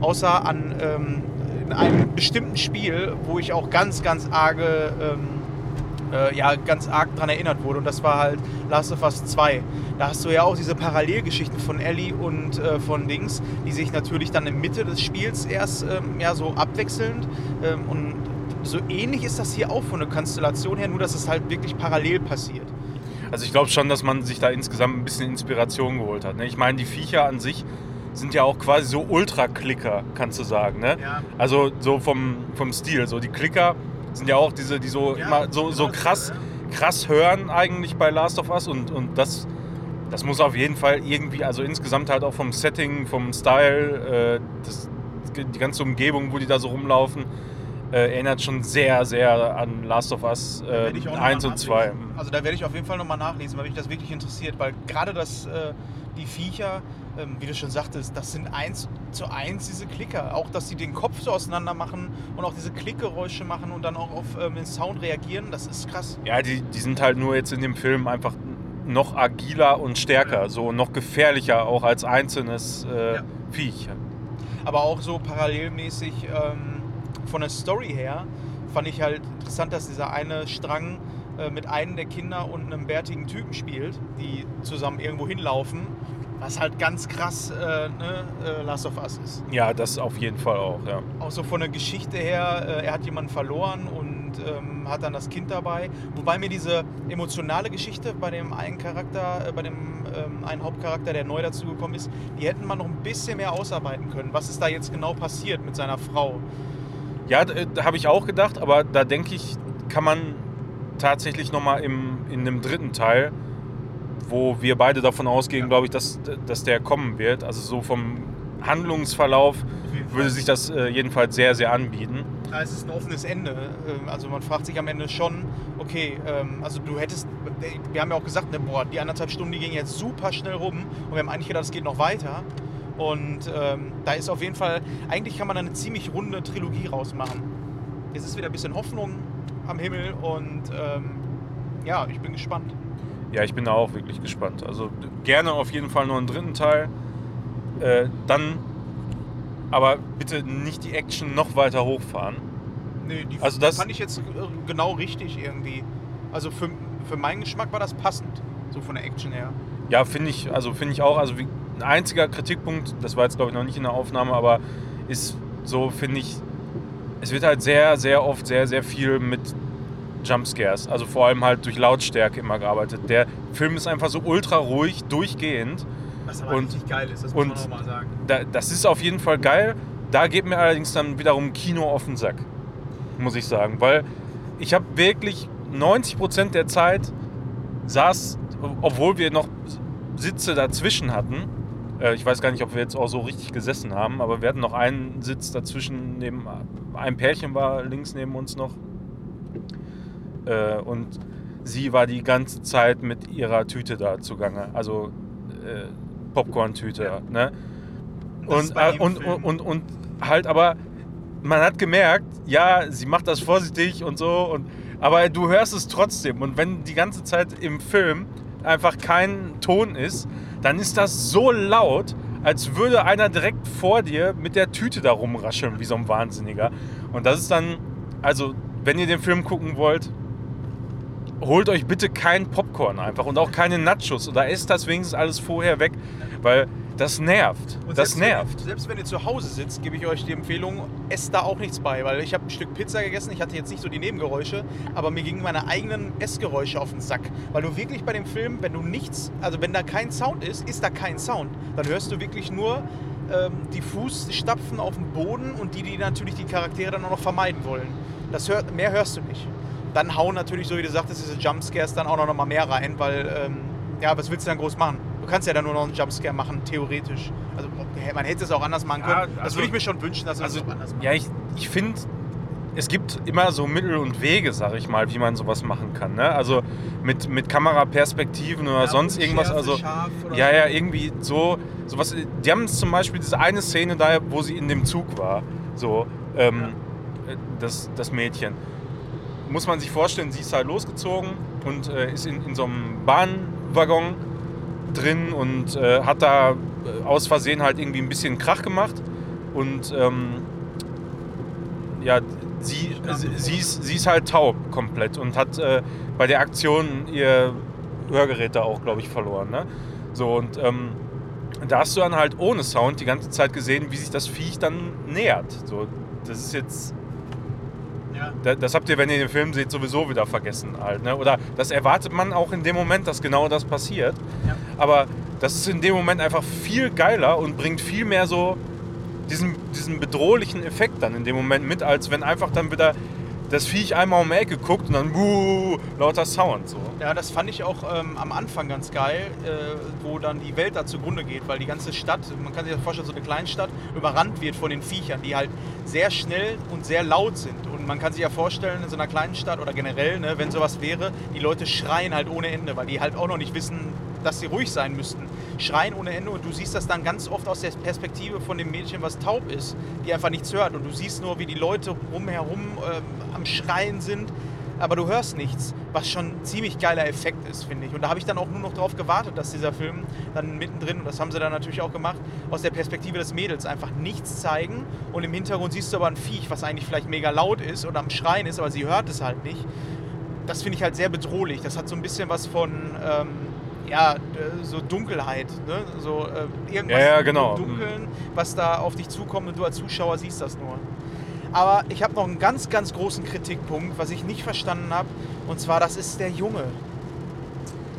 Außer an ähm, in einem bestimmten Spiel, wo ich auch ganz, ganz arge ähm, äh, ja, ganz arg dran erinnert wurde. Und das war halt Last of Us 2. Da hast du ja auch diese Parallelgeschichten von Ellie und äh, von Dings, die sich natürlich dann in der Mitte des Spiels erst ähm, ja, so abwechselnd. Ähm, und so ähnlich ist das hier auch von der Konstellation her, nur dass es halt wirklich parallel passiert. Also ich glaube schon, dass man sich da insgesamt ein bisschen Inspiration geholt hat. Ne? Ich meine, die Viecher an sich sind ja auch quasi so Ultra-Klicker, kannst du sagen. Ne? Ja. Also so vom, vom Stil. So die Klicker sind ja auch diese, die so Ja, immer so, so krass, krass hören eigentlich bei Last of Us und, und das, das muss auf jeden Fall irgendwie, also insgesamt halt auch vom Setting, vom Style, äh, das, die ganze Umgebung, wo die da so rumlaufen, äh, erinnert schon sehr, sehr an Last of Us äh, Werde ich auch noch 1 mal und 2. nachlesen. Also da werde ich auf jeden Fall nochmal nachlesen, weil mich das wirklich interessiert, weil gerade das, äh, die Viecher, ähm, wie du schon sagtest, das sind eins zu eins diese Klicker. Auch, dass sie den Kopf so auseinander machen und auch diese Klickgeräusche machen und dann auch auf ähm, den Sound reagieren, das ist krass. Ja, die, die sind halt nur jetzt in dem Film einfach noch agiler und stärker, Ja. so noch gefährlicher auch als einzelnes äh, Ja. Viech. Aber auch so parallelmäßig ähm, von der Story her fand ich halt interessant, dass dieser eine Strang äh, mit einem der Kinder und einem bärtigen Typen spielt, die zusammen irgendwo hinlaufen, was halt ganz krass äh, ne, äh, Last of Us ist. Ja, das auf jeden Fall auch, ja. Auch so von der Geschichte her, äh, er hat jemanden verloren und ähm, hat dann das Kind dabei. Wobei mir diese emotionale Geschichte bei dem einen Charakter, äh, bei dem ähm, einen Hauptcharakter, der neu dazugekommen ist, die hätten man noch ein bisschen mehr ausarbeiten können. Was ist da jetzt genau passiert mit seiner Frau? Ja, da, da habe ich auch gedacht, aber da denke ich, kann man tatsächlich nochmal in dem dritten Teil, wo wir beide davon ausgehen, Ja. glaube ich, dass, dass der kommen wird. Also so vom Handlungsverlauf würde sich das äh, jedenfalls sehr, sehr anbieten. Ja, es ist ein offenes Ende. Ähm, Also man fragt sich am Ende schon, okay, ähm, also du hättest, wir haben ja auch gesagt, ne, boah, die anderthalb Stunden, die gingen jetzt super schnell rum und wir haben eigentlich gedacht, es geht noch weiter. Und ähm, da ist auf jeden Fall, eigentlich kann man eine ziemlich runde Trilogie rausmachen. Jetzt ist wieder ein bisschen Hoffnung am Himmel und ähm, ja, ich bin gespannt. Ja, ich bin da auch wirklich gespannt. Also gerne auf jeden Fall noch einen dritten Teil. Äh, dann aber bitte nicht die Action noch weiter hochfahren. Nee, die Also das- fand ich jetzt äh, genau richtig irgendwie. Also für, für meinen Geschmack war das passend, so von der Action her. Ja, finde ich, also finde ich auch. Also wie, ein einziger Kritikpunkt, das war jetzt glaube ich noch nicht in der Aufnahme, aber ist so, finde ich, es wird halt sehr, sehr oft sehr, sehr viel mit Jumpscares, also vor allem halt durch Lautstärke immer gearbeitet. Der Film ist einfach so ultra ruhig, durchgehend. Was aber Und- richtig geil ist, das muss man nochmal sagen. Da, das ist auf jeden Fall geil. Da geht mir allerdings dann wiederum Kino auf den Sack, muss ich sagen. Weil ich habe wirklich 90% der Zeit saß, obwohl wir noch Sitze dazwischen hatten. Äh, ich weiß gar nicht, ob wir jetzt auch so richtig gesessen haben, aber wir hatten noch einen Sitz dazwischen. Neben, ein Pärchen war links neben uns noch. Äh, und sie war die ganze Zeit mit ihrer Tüte da zugange. Also äh, Popcorn-Tüte. Ja. Ne? Und, äh, und, und, und, und halt aber, man hat gemerkt, ja, sie macht das vorsichtig und so, und, aber du hörst es trotzdem. Und wenn die ganze Zeit im Film einfach kein Ton ist, dann ist das so laut, als würde einer direkt vor dir mit der Tüte da rumrascheln, wie so ein Wahnsinniger. Und das ist dann, also, wenn ihr den Film gucken wollt, holt euch bitte kein Popcorn einfach und auch keine Nachos oder esst das wenigstens alles vorher weg, weil das nervt. Und das selbst nervt. Wenn selbst wenn ihr zu Hause sitzt, gebe ich euch die Empfehlung, esst da auch nichts bei. Weil ich habe ein Stück Pizza gegessen, ich hatte jetzt nicht so die Nebengeräusche, aber mir gingen meine eigenen Essgeräusche auf den Sack. Weil du wirklich bei dem Film, wenn du nichts, also wenn da kein Sound ist, ist da kein Sound. Dann hörst du wirklich nur ähm, die Fußstapfen auf dem Boden und die, die natürlich die Charaktere dann auch noch vermeiden wollen. Das hört, mehr hörst du nicht. Dann hauen natürlich, so wie du sagtest, diese Jumpscares dann auch noch mal mehr rein, weil, ähm, ja, was willst du dann groß machen? Du kannst ja dann nur noch einen Jumpscare machen, theoretisch. Also man hätte es auch anders machen können. Ja, das also- würde ich mir schon wünschen, dass man Also, es auch anders macht. ja, ich, ich finde, es gibt immer so Mittel und Wege, sag ich mal, wie man sowas machen kann. Ne? Also mit, mit Kameraperspektiven oder Ja, sonst irgendwas. Unschärfe, Also, ja, ja, irgendwie so. Sowas, die haben zum Beispiel diese eine Szene da, wo sie in dem Zug war. So, ähm, äh, das, das Mädchen. Muss man sich vorstellen, sie ist halt losgezogen und äh, ist in, in so einem Bahnwaggon drin und äh, hat da äh, aus Versehen halt irgendwie ein bisschen Krach gemacht. Und ähm, ja, sie, sie, ist, sie ist halt taub komplett und hat äh, bei der Aktion ihr Hörgerät da auch, glaube ich, verloren. Ne? So, und ähm, da hast du dann halt ohne Sound die ganze Zeit gesehen, wie sich das Viech dann nähert. So, das ist jetzt Ja. da- das habt ihr, wenn ihr den Film seht, sowieso wieder vergessen halt. Ne? Oder das erwartet man auch in dem Moment, dass genau das passiert. Ja. Aber das ist in dem Moment einfach viel geiler und bringt viel mehr so diesen, diesen bedrohlichen Effekt dann in dem Moment mit, als wenn einfach dann wieder das Viech einmal um die Ecke guckt und dann buh, lauter Sound. So. Ja, das fand ich auch ähm, am Anfang ganz geil, äh, wo dann die Welt da zugrunde geht, weil die ganze Stadt, man kann sich das vorstellen, so eine Kleinstadt, überrannt wird von den Viechern, die halt sehr schnell und sehr laut sind. Und man kann sich ja vorstellen, in so einer kleinen Stadt oder generell, ne, wenn sowas wäre, die Leute schreien halt ohne Ende, weil die halt auch noch nicht wissen, dass sie ruhig sein müssten. Schreien ohne Ende und du siehst das dann ganz oft aus der Perspektive von dem Mädchen, was taub ist, die einfach nichts hört. Und du siehst nur, wie die Leute rumherum ähm, am Schreien sind aber du hörst nichts, was schon ein ziemlich geiler Effekt ist, finde ich. Und da habe ich dann auch nur noch darauf gewartet, dass dieser Film dann mittendrin, und das haben sie dann natürlich auch gemacht, aus der Perspektive des Mädels einfach nichts zeigen. Und im Hintergrund siehst du aber ein Viech, was eigentlich vielleicht mega laut ist oder am Schreien ist, aber sie hört es halt nicht. Das finde ich halt sehr bedrohlich. Das hat so ein bisschen was von, ähm, ja, so Dunkelheit. Ne? So äh, irgendwas Ja, ja, genau. im Dunkeln, was da auf dich zukommt und du als Zuschauer siehst das nur. Aber ich habe noch einen ganz, ganz großen Kritikpunkt, was ich nicht verstanden habe. Und zwar, das ist der Junge.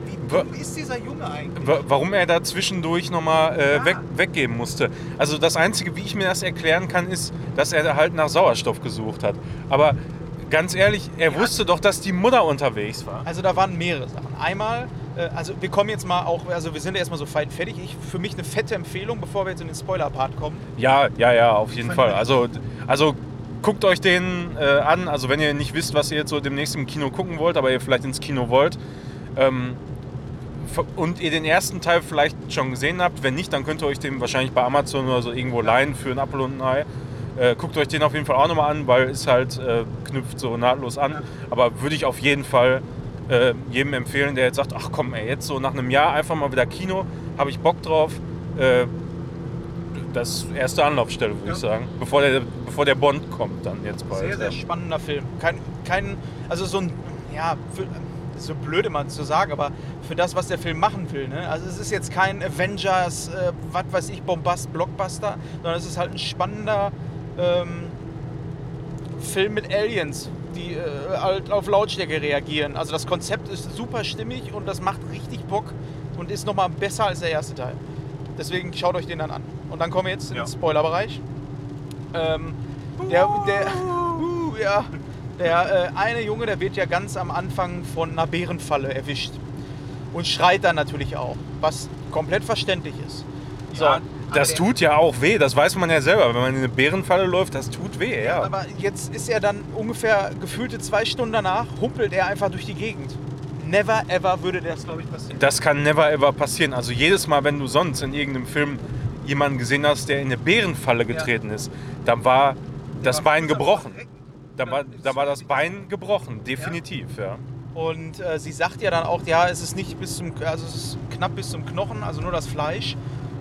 Wie Wa- dumm ist dieser Junge eigentlich? Wa- Warum er da zwischendurch nochmal äh, Ja. weg, weggeben musste. Also das Einzige, wie ich mir das erklären kann, ist, dass er halt nach Sauerstoff gesucht hat. Aber ganz ehrlich, er wusste doch, dass die Mutter unterwegs war. Also da waren mehrere Sachen. Einmal, also wir kommen jetzt mal auch, also wir sind ja erstmal so feit fertig. Ich, für mich eine fette Empfehlung, bevor wir jetzt in den Spoiler-Part kommen. Ja, ja, ja, auf jeden Fall. Also, also guckt euch den äh, an. Also wenn ihr nicht wisst, was ihr jetzt so demnächst im Kino gucken wollt, aber ihr vielleicht ins Kino wollt ähm, und ihr den ersten Teil vielleicht schon gesehen habt, wenn nicht, dann könnt ihr euch den wahrscheinlich bei Amazon oder so irgendwo leihen für ein Apfel und ein Ei. Äh, guckt euch den auf jeden Fall auch nochmal an, weil es halt äh, knüpft so nahtlos an. Aber würde ich auf jeden Fall äh, jedem empfehlen, der jetzt sagt, ach komm, ey, jetzt so nach einem Jahr einfach mal wieder Kino, habe ich Bock drauf. Äh, das ist erste Anlaufstelle, würde Ja. ich sagen. Bevor der, bevor der Bond kommt dann jetzt bald. Sehr, sehr spannender Film. Kein, kein also so ein, ja, für, so blöd immer zu sagen, aber für das, was der Film machen will. Ne? Also es ist jetzt kein Avengers, äh, was weiß ich, Bombast, Blockbuster, sondern es ist halt ein spannender ähm, Film mit Aliens, die äh, halt auf Lautstärke reagieren. Also das Konzept ist super stimmig und das macht richtig Bock und ist nochmal besser als der erste Teil. Deswegen schaut euch den dann an. Und dann kommen wir jetzt in Ja. den Spoilerbereich. Ähm, der, der, uh, ja, der äh, eine Junge, der wird ja ganz am Anfang von einer Bärenfalle erwischt. Und schreit dann natürlich auch, was komplett verständlich ist. So, Ja, das der- tut ja auch weh, das weiß man ja selber. Wenn man in eine Bärenfalle läuft, das tut weh, ja. Aber jetzt ist er dann ungefähr gefühlte zwei Stunden danach, humpelt er einfach durch die Gegend. Never ever würde das, glaube ich, passieren. Das kann never ever passieren. Also jedes Mal, wenn du sonst in irgendeinem Film jemanden gesehen hast, der in eine Bärenfalle getreten ist, dann war das Bein gebrochen. Da war, da war das Bein gebrochen, definitiv, ja. Und äh, sie sagt ja dann auch, ja, es ist nicht bis zum, also es ist knapp bis zum Knochen, also nur das Fleisch.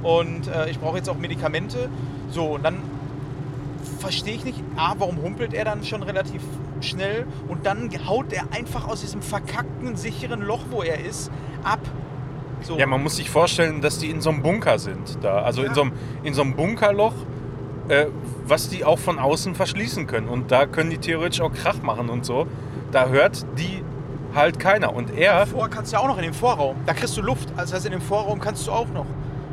Und äh, ich brauche jetzt auch Medikamente. So, und dann verstehe ich nicht, A, warum humpelt er dann schon relativ schnell und dann haut er einfach aus diesem verkackten, sicheren Loch, wo er ist, ab. So. Ja, man muss sich vorstellen, dass die in so einem Bunker sind da. Also in, Ja. so einem, in so einem Bunkerloch, äh, was die auch von außen verschließen können. Und da können die theoretisch auch Krach machen und so. Da hört die halt keiner. Und er, Vorher kannst du ja auch noch in den Vorraum. Da kriegst du Luft. Also das heißt, in dem Vorraum kannst du auch noch.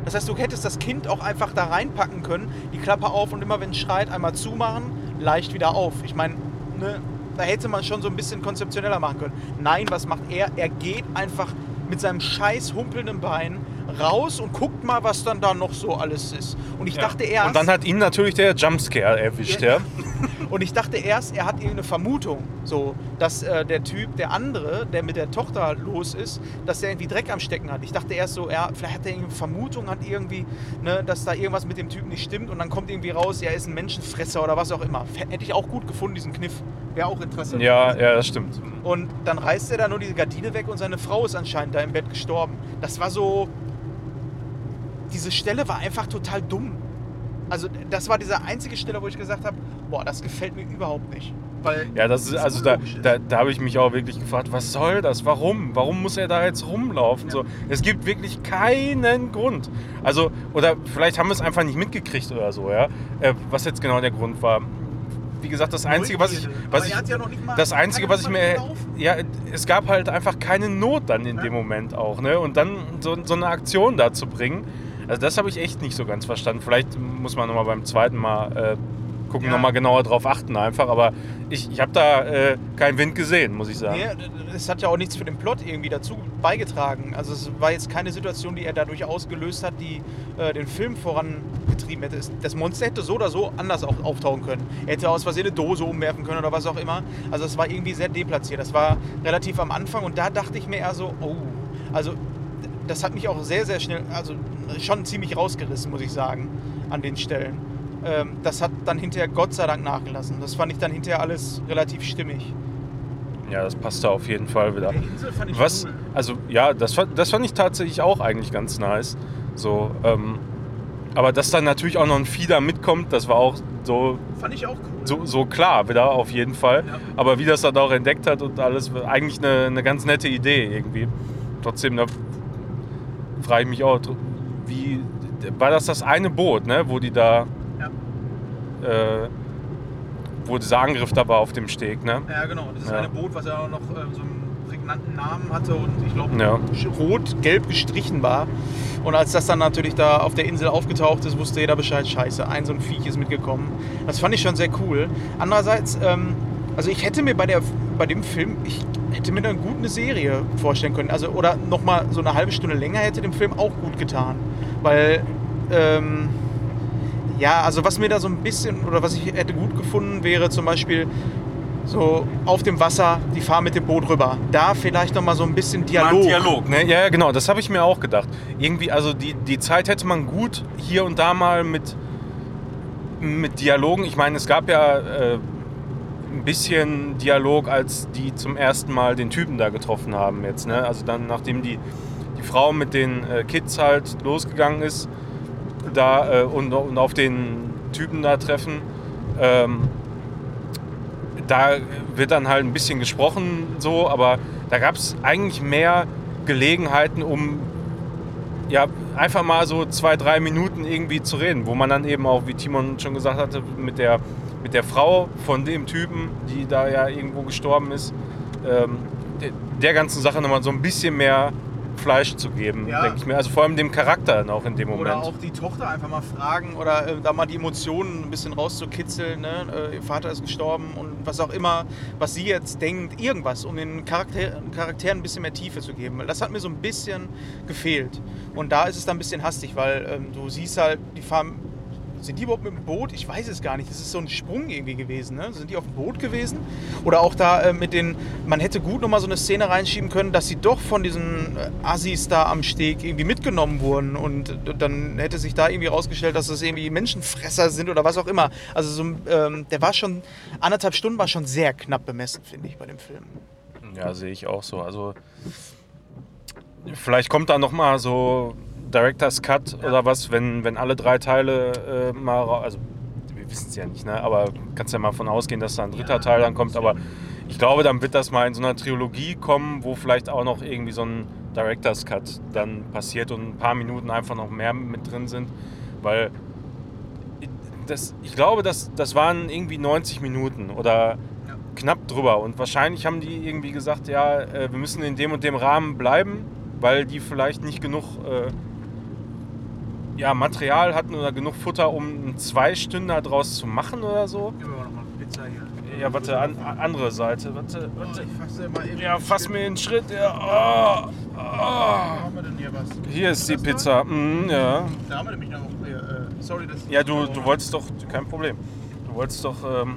Das heißt, du hättest das Kind auch einfach da reinpacken können, die Klappe auf und immer wenn es schreit, einmal zumachen, leicht wieder auf. Ich meine, ne, da hätte man schon so ein bisschen konzeptioneller machen können. Nein, was macht er? Er geht einfach mit seinem scheiß humpelnden Bein raus und guckt mal, was dann da noch so alles ist. Und ich dachte erst... und dann hat ihn natürlich der Jumpscare erwischt, ja. Ja. Und ich dachte erst, er hat irgendeine Vermutung, so, dass äh, der Typ, der andere, der mit der Tochter los ist, dass der irgendwie Dreck am Stecken hat. Ich dachte erst so, ja, vielleicht hat er irgendeine Vermutung, hat irgendwie, ne, dass da irgendwas mit dem Typen nicht stimmt und dann kommt irgendwie raus, er ist ein Menschenfresser oder was auch immer. Hätte ich auch gut gefunden, diesen Kniff. Wäre auch Interesse. Ja, ja, das stimmt. Und dann reißt er da nur die Gardine weg und seine Frau ist anscheinend da im Bett gestorben. Das war so. Diese Stelle war einfach total dumm. Also, das war diese einzige Stelle, wo ich gesagt habe: Boah, das gefällt mir überhaupt nicht. Weil Ja, das ist, also da, da, da habe ich mich auch wirklich gefragt, was soll das? Warum? Warum muss er da jetzt rumlaufen? So, es gibt wirklich keinen Grund. Also, oder vielleicht haben wir es einfach nicht mitgekriegt oder so, ja. Äh, was jetzt genau der Grund war. Wie gesagt, das Einzige, was ich, was ich, ja das Einzige, was ich mir, laufen? ja, es gab halt einfach keine Not dann in Ja. dem Moment auch, ne? Und dann so, so eine Aktion da zu bringen, also das habe ich echt nicht so ganz verstanden. Vielleicht muss man nochmal beim zweiten Mal äh, gucken, Ja. nochmal genauer drauf achten einfach, aber ich, ich habe da äh, keinen Wind gesehen, muss ich sagen. Nee, es hat ja auch nichts für den Plot irgendwie dazu beigetragen. Also es war jetzt keine Situation, die er dadurch ausgelöst hat, die äh, den Film vorangetrieben hätte. Das Monster hätte so oder so anders auch auftauchen können. Er hätte aus Versehen eine Dose umwerfen können oder was auch immer. Also es war irgendwie sehr deplatziert. Das war relativ am Anfang und da dachte ich mir eher so, oh, also das hat mich auch sehr, sehr schnell, also schon ziemlich rausgerissen, muss ich sagen, an den Stellen. Ähm, das hat dann hinterher Gott sei Dank nachgelassen. Das fand ich dann hinterher alles relativ stimmig. Ja, das passte auf jeden Fall wieder. Der Insel fand ich Was, cool. also ja, das, fand- das fand ich tatsächlich auch eigentlich ganz nice. So, ähm, aber dass dann natürlich auch noch ein Fieder mitkommt, das war auch so, Fand ich auch cool. so, so klar wieder auf jeden Fall. Ja. Aber wie das dann auch entdeckt hat und alles, eigentlich eine, eine ganz nette Idee irgendwie. Trotzdem, da frage ich mich auch, wie war das das eine Boot, ne, wo die da, Ja. äh, wo dieser Angriff da war auf dem Steg, ne? Ja, genau. Das ist Ja. eine Boot, was ja auch noch ähm, so einen prägnanten Namen hatte und ich glaube Ja. rot-gelb gestrichen war. Und als das dann natürlich da auf der Insel aufgetaucht ist, wusste jeder Bescheid, scheiße, ein so ein Viech ist mitgekommen. Das fand ich schon sehr cool. Andererseits, ähm, also ich hätte mir bei, der, bei dem Film, ich hätte mir dann gut eine Serie vorstellen können. Also, oder nochmal so eine halbe Stunde länger hätte dem Film auch gut getan. Weil, ähm, ja, also was mir da so ein bisschen, oder was ich hätte gut gefunden, wäre zum Beispiel so auf dem Wasser, die fahren mit dem Boot rüber. Da vielleicht nochmal so ein bisschen Dialog. Mal Dialog, ne? Ja, ja, genau, das habe ich mir auch gedacht. Irgendwie, also die, die Zeit hätte man gut hier und da mal mit, mit Dialogen. Ich meine, es gab ja äh, ein bisschen Dialog, als die zum ersten Mal den Typen da getroffen haben jetzt, ne? Also dann, nachdem die, die Frau mit den äh, Kids halt losgegangen ist, da äh, und, und auf den Typen da treffen. Ähm, da wird dann halt ein bisschen gesprochen so, aber da gab es eigentlich mehr Gelegenheiten, um ja einfach mal so zwei, drei Minuten irgendwie zu reden, wo man dann eben auch, wie Timon schon gesagt hatte, mit der, mit der Frau von dem Typen, die da ja irgendwo gestorben ist, ähm, der, der ganzen Sache nochmal so ein bisschen mehr Fleisch zu geben, Ja. denke ich mir. Also vor allem dem Charakter dann auch in dem Moment. Oder auch die Tochter einfach mal fragen oder äh, da mal die Emotionen ein bisschen rauszukitzeln. Ne? Äh, ihr Vater ist gestorben und was auch immer, was sie jetzt denkt, irgendwas, um den Charakter, Charakteren ein bisschen mehr Tiefe zu geben. Das hat mir so ein bisschen gefehlt. Und da ist es dann ein bisschen hastig, weil ähm, du siehst halt, die fahren. Sind die überhaupt mit dem Boot? Ich weiß es gar nicht. Das ist so ein Sprung irgendwie gewesen. Ne? Sind die auf dem Boot gewesen? Oder auch da äh, mit den. Man hätte gut nochmal so eine Szene reinschieben können, dass sie doch von diesen äh, Assis da am Steg irgendwie mitgenommen wurden. Und dann hätte sich da irgendwie rausgestellt, dass das irgendwie Menschenfresser sind oder was auch immer. Also so, ähm, der war schon. Anderthalb Stunden war schon sehr knapp bemessen, finde ich, bei dem Film. Ja, sehe ich auch so. Also vielleicht kommt da noch mal so Director's Cut oder was, wenn, wenn alle drei Teile äh, mal also wir wissen es ja nicht, ne? aber kannst ja mal von ausgehen, dass da ein dritter Ja, Teil dann kommt, aber ich glaube, dann wird das mal in so einer Trilogie kommen, wo vielleicht auch noch irgendwie so ein Director's Cut dann passiert und ein paar Minuten einfach noch mehr mit drin sind, weil das, ich glaube, das, das waren irgendwie 90 Minuten oder Ja. knapp drüber und wahrscheinlich haben die irgendwie gesagt, ja, äh, wir müssen in dem und dem Rahmen bleiben, weil die vielleicht nicht genug äh, ja, Material hatten oder genug Futter, um einen Zwei-Stünder draus zu machen oder so. Gib mir mal noch mal Pizza hier. Ja, warte, an, andere Seite. Warte, Oh, warte. ich fasse mal eben. Ja, fass mir den Schritt. Ja. Oh, oh. haben wir denn hier was? Hier ist die? Pizza. Mhm, ja. Da haben wir nämlich noch. Äh, sorry, das. Ja, du, du wolltest doch. Kein Problem. Du wolltest doch. Ähm,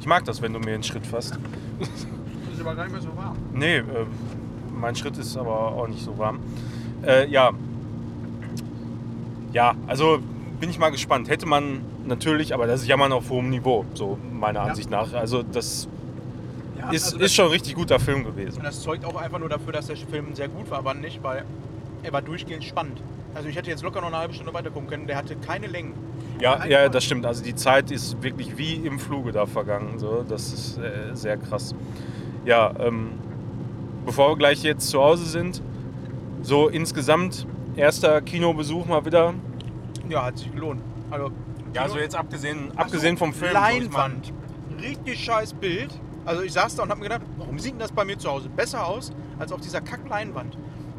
ich mag das, wenn du mir den Schritt fasst. Das ist aber gar nicht mehr so warm. Nee, äh, mein Schritt ist aber auch nicht so warm. Äh, ja. Ja, also bin ich mal gespannt. Hätte man natürlich, aber das ist Jammern auf hohem Niveau, so meiner Ja. Ansicht nach. Also das Ja, ist, also ist schon ein richtig guter Film gewesen. Und das zeugt auch einfach nur dafür, dass der Film sehr gut war, aber nicht, weil er war durchgehend spannend. Also ich hätte jetzt locker noch eine halbe Stunde weiter gucken können. Der hatte keine Längen. Ja, ja, das stimmt. Also die Zeit ist wirklich wie im Fluge da vergangen. So, das ist äh, sehr krass. Ja, ähm, bevor wir gleich jetzt zu Hause sind, so insgesamt erster Kinobesuch mal wieder. Ja, hat sich gelohnt. Also, Ja, Kino- so jetzt abgesehen, Ach abgesehen so, vom Film. so Leinwand. Richtig scheiß Bild. Also ich saß da und hab mir gedacht, warum sieht denn das bei mir zu Hause besser aus als auf dieser Kack-Leinwand?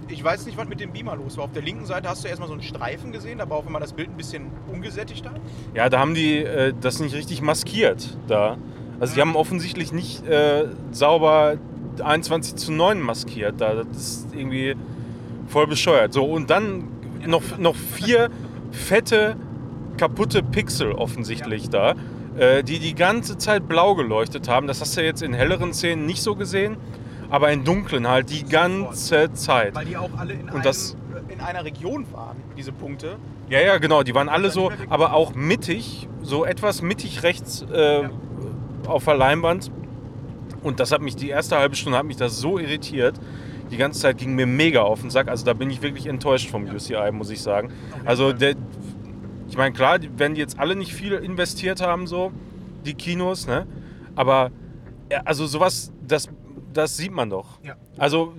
Ich weiß nicht, was mit dem Beamer los war. Auf der linken Seite hast du erstmal so einen Streifen gesehen, da war auf einmal das Bild ein bisschen ungesättigter. mein, ja, da haben die äh, das nicht richtig maskiert da. Also die haben offensichtlich nicht äh, sauber 21 zu 9 maskiert da. Das ist irgendwie voll bescheuert. So, und dann noch, noch vier fette, kaputte Pixel offensichtlich da, äh, die die ganze Zeit blau geleuchtet haben. Das hast du jetzt in helleren Szenen nicht so gesehen, aber in dunklen halt die ganze Zeit. Weil die auch alle in, einem, das- in einer Region waren, diese Punkte. Ja, ja, genau, die waren alle so, aber auch mittig, so etwas mittig rechts äh, Ja. auf der Leinwand. Und das hat mich, die erste halbe Stunde hat mich das so irritiert. Die ganze Zeit ging mir mega auf den Sack. Also da bin ich wirklich enttäuscht vom UCI, muss ich sagen. Also der, ich meine, klar, wenn die jetzt alle nicht viel investiert haben, so, die Kinos, ne? Aber also sowas, das, das sieht man doch. Ja. Also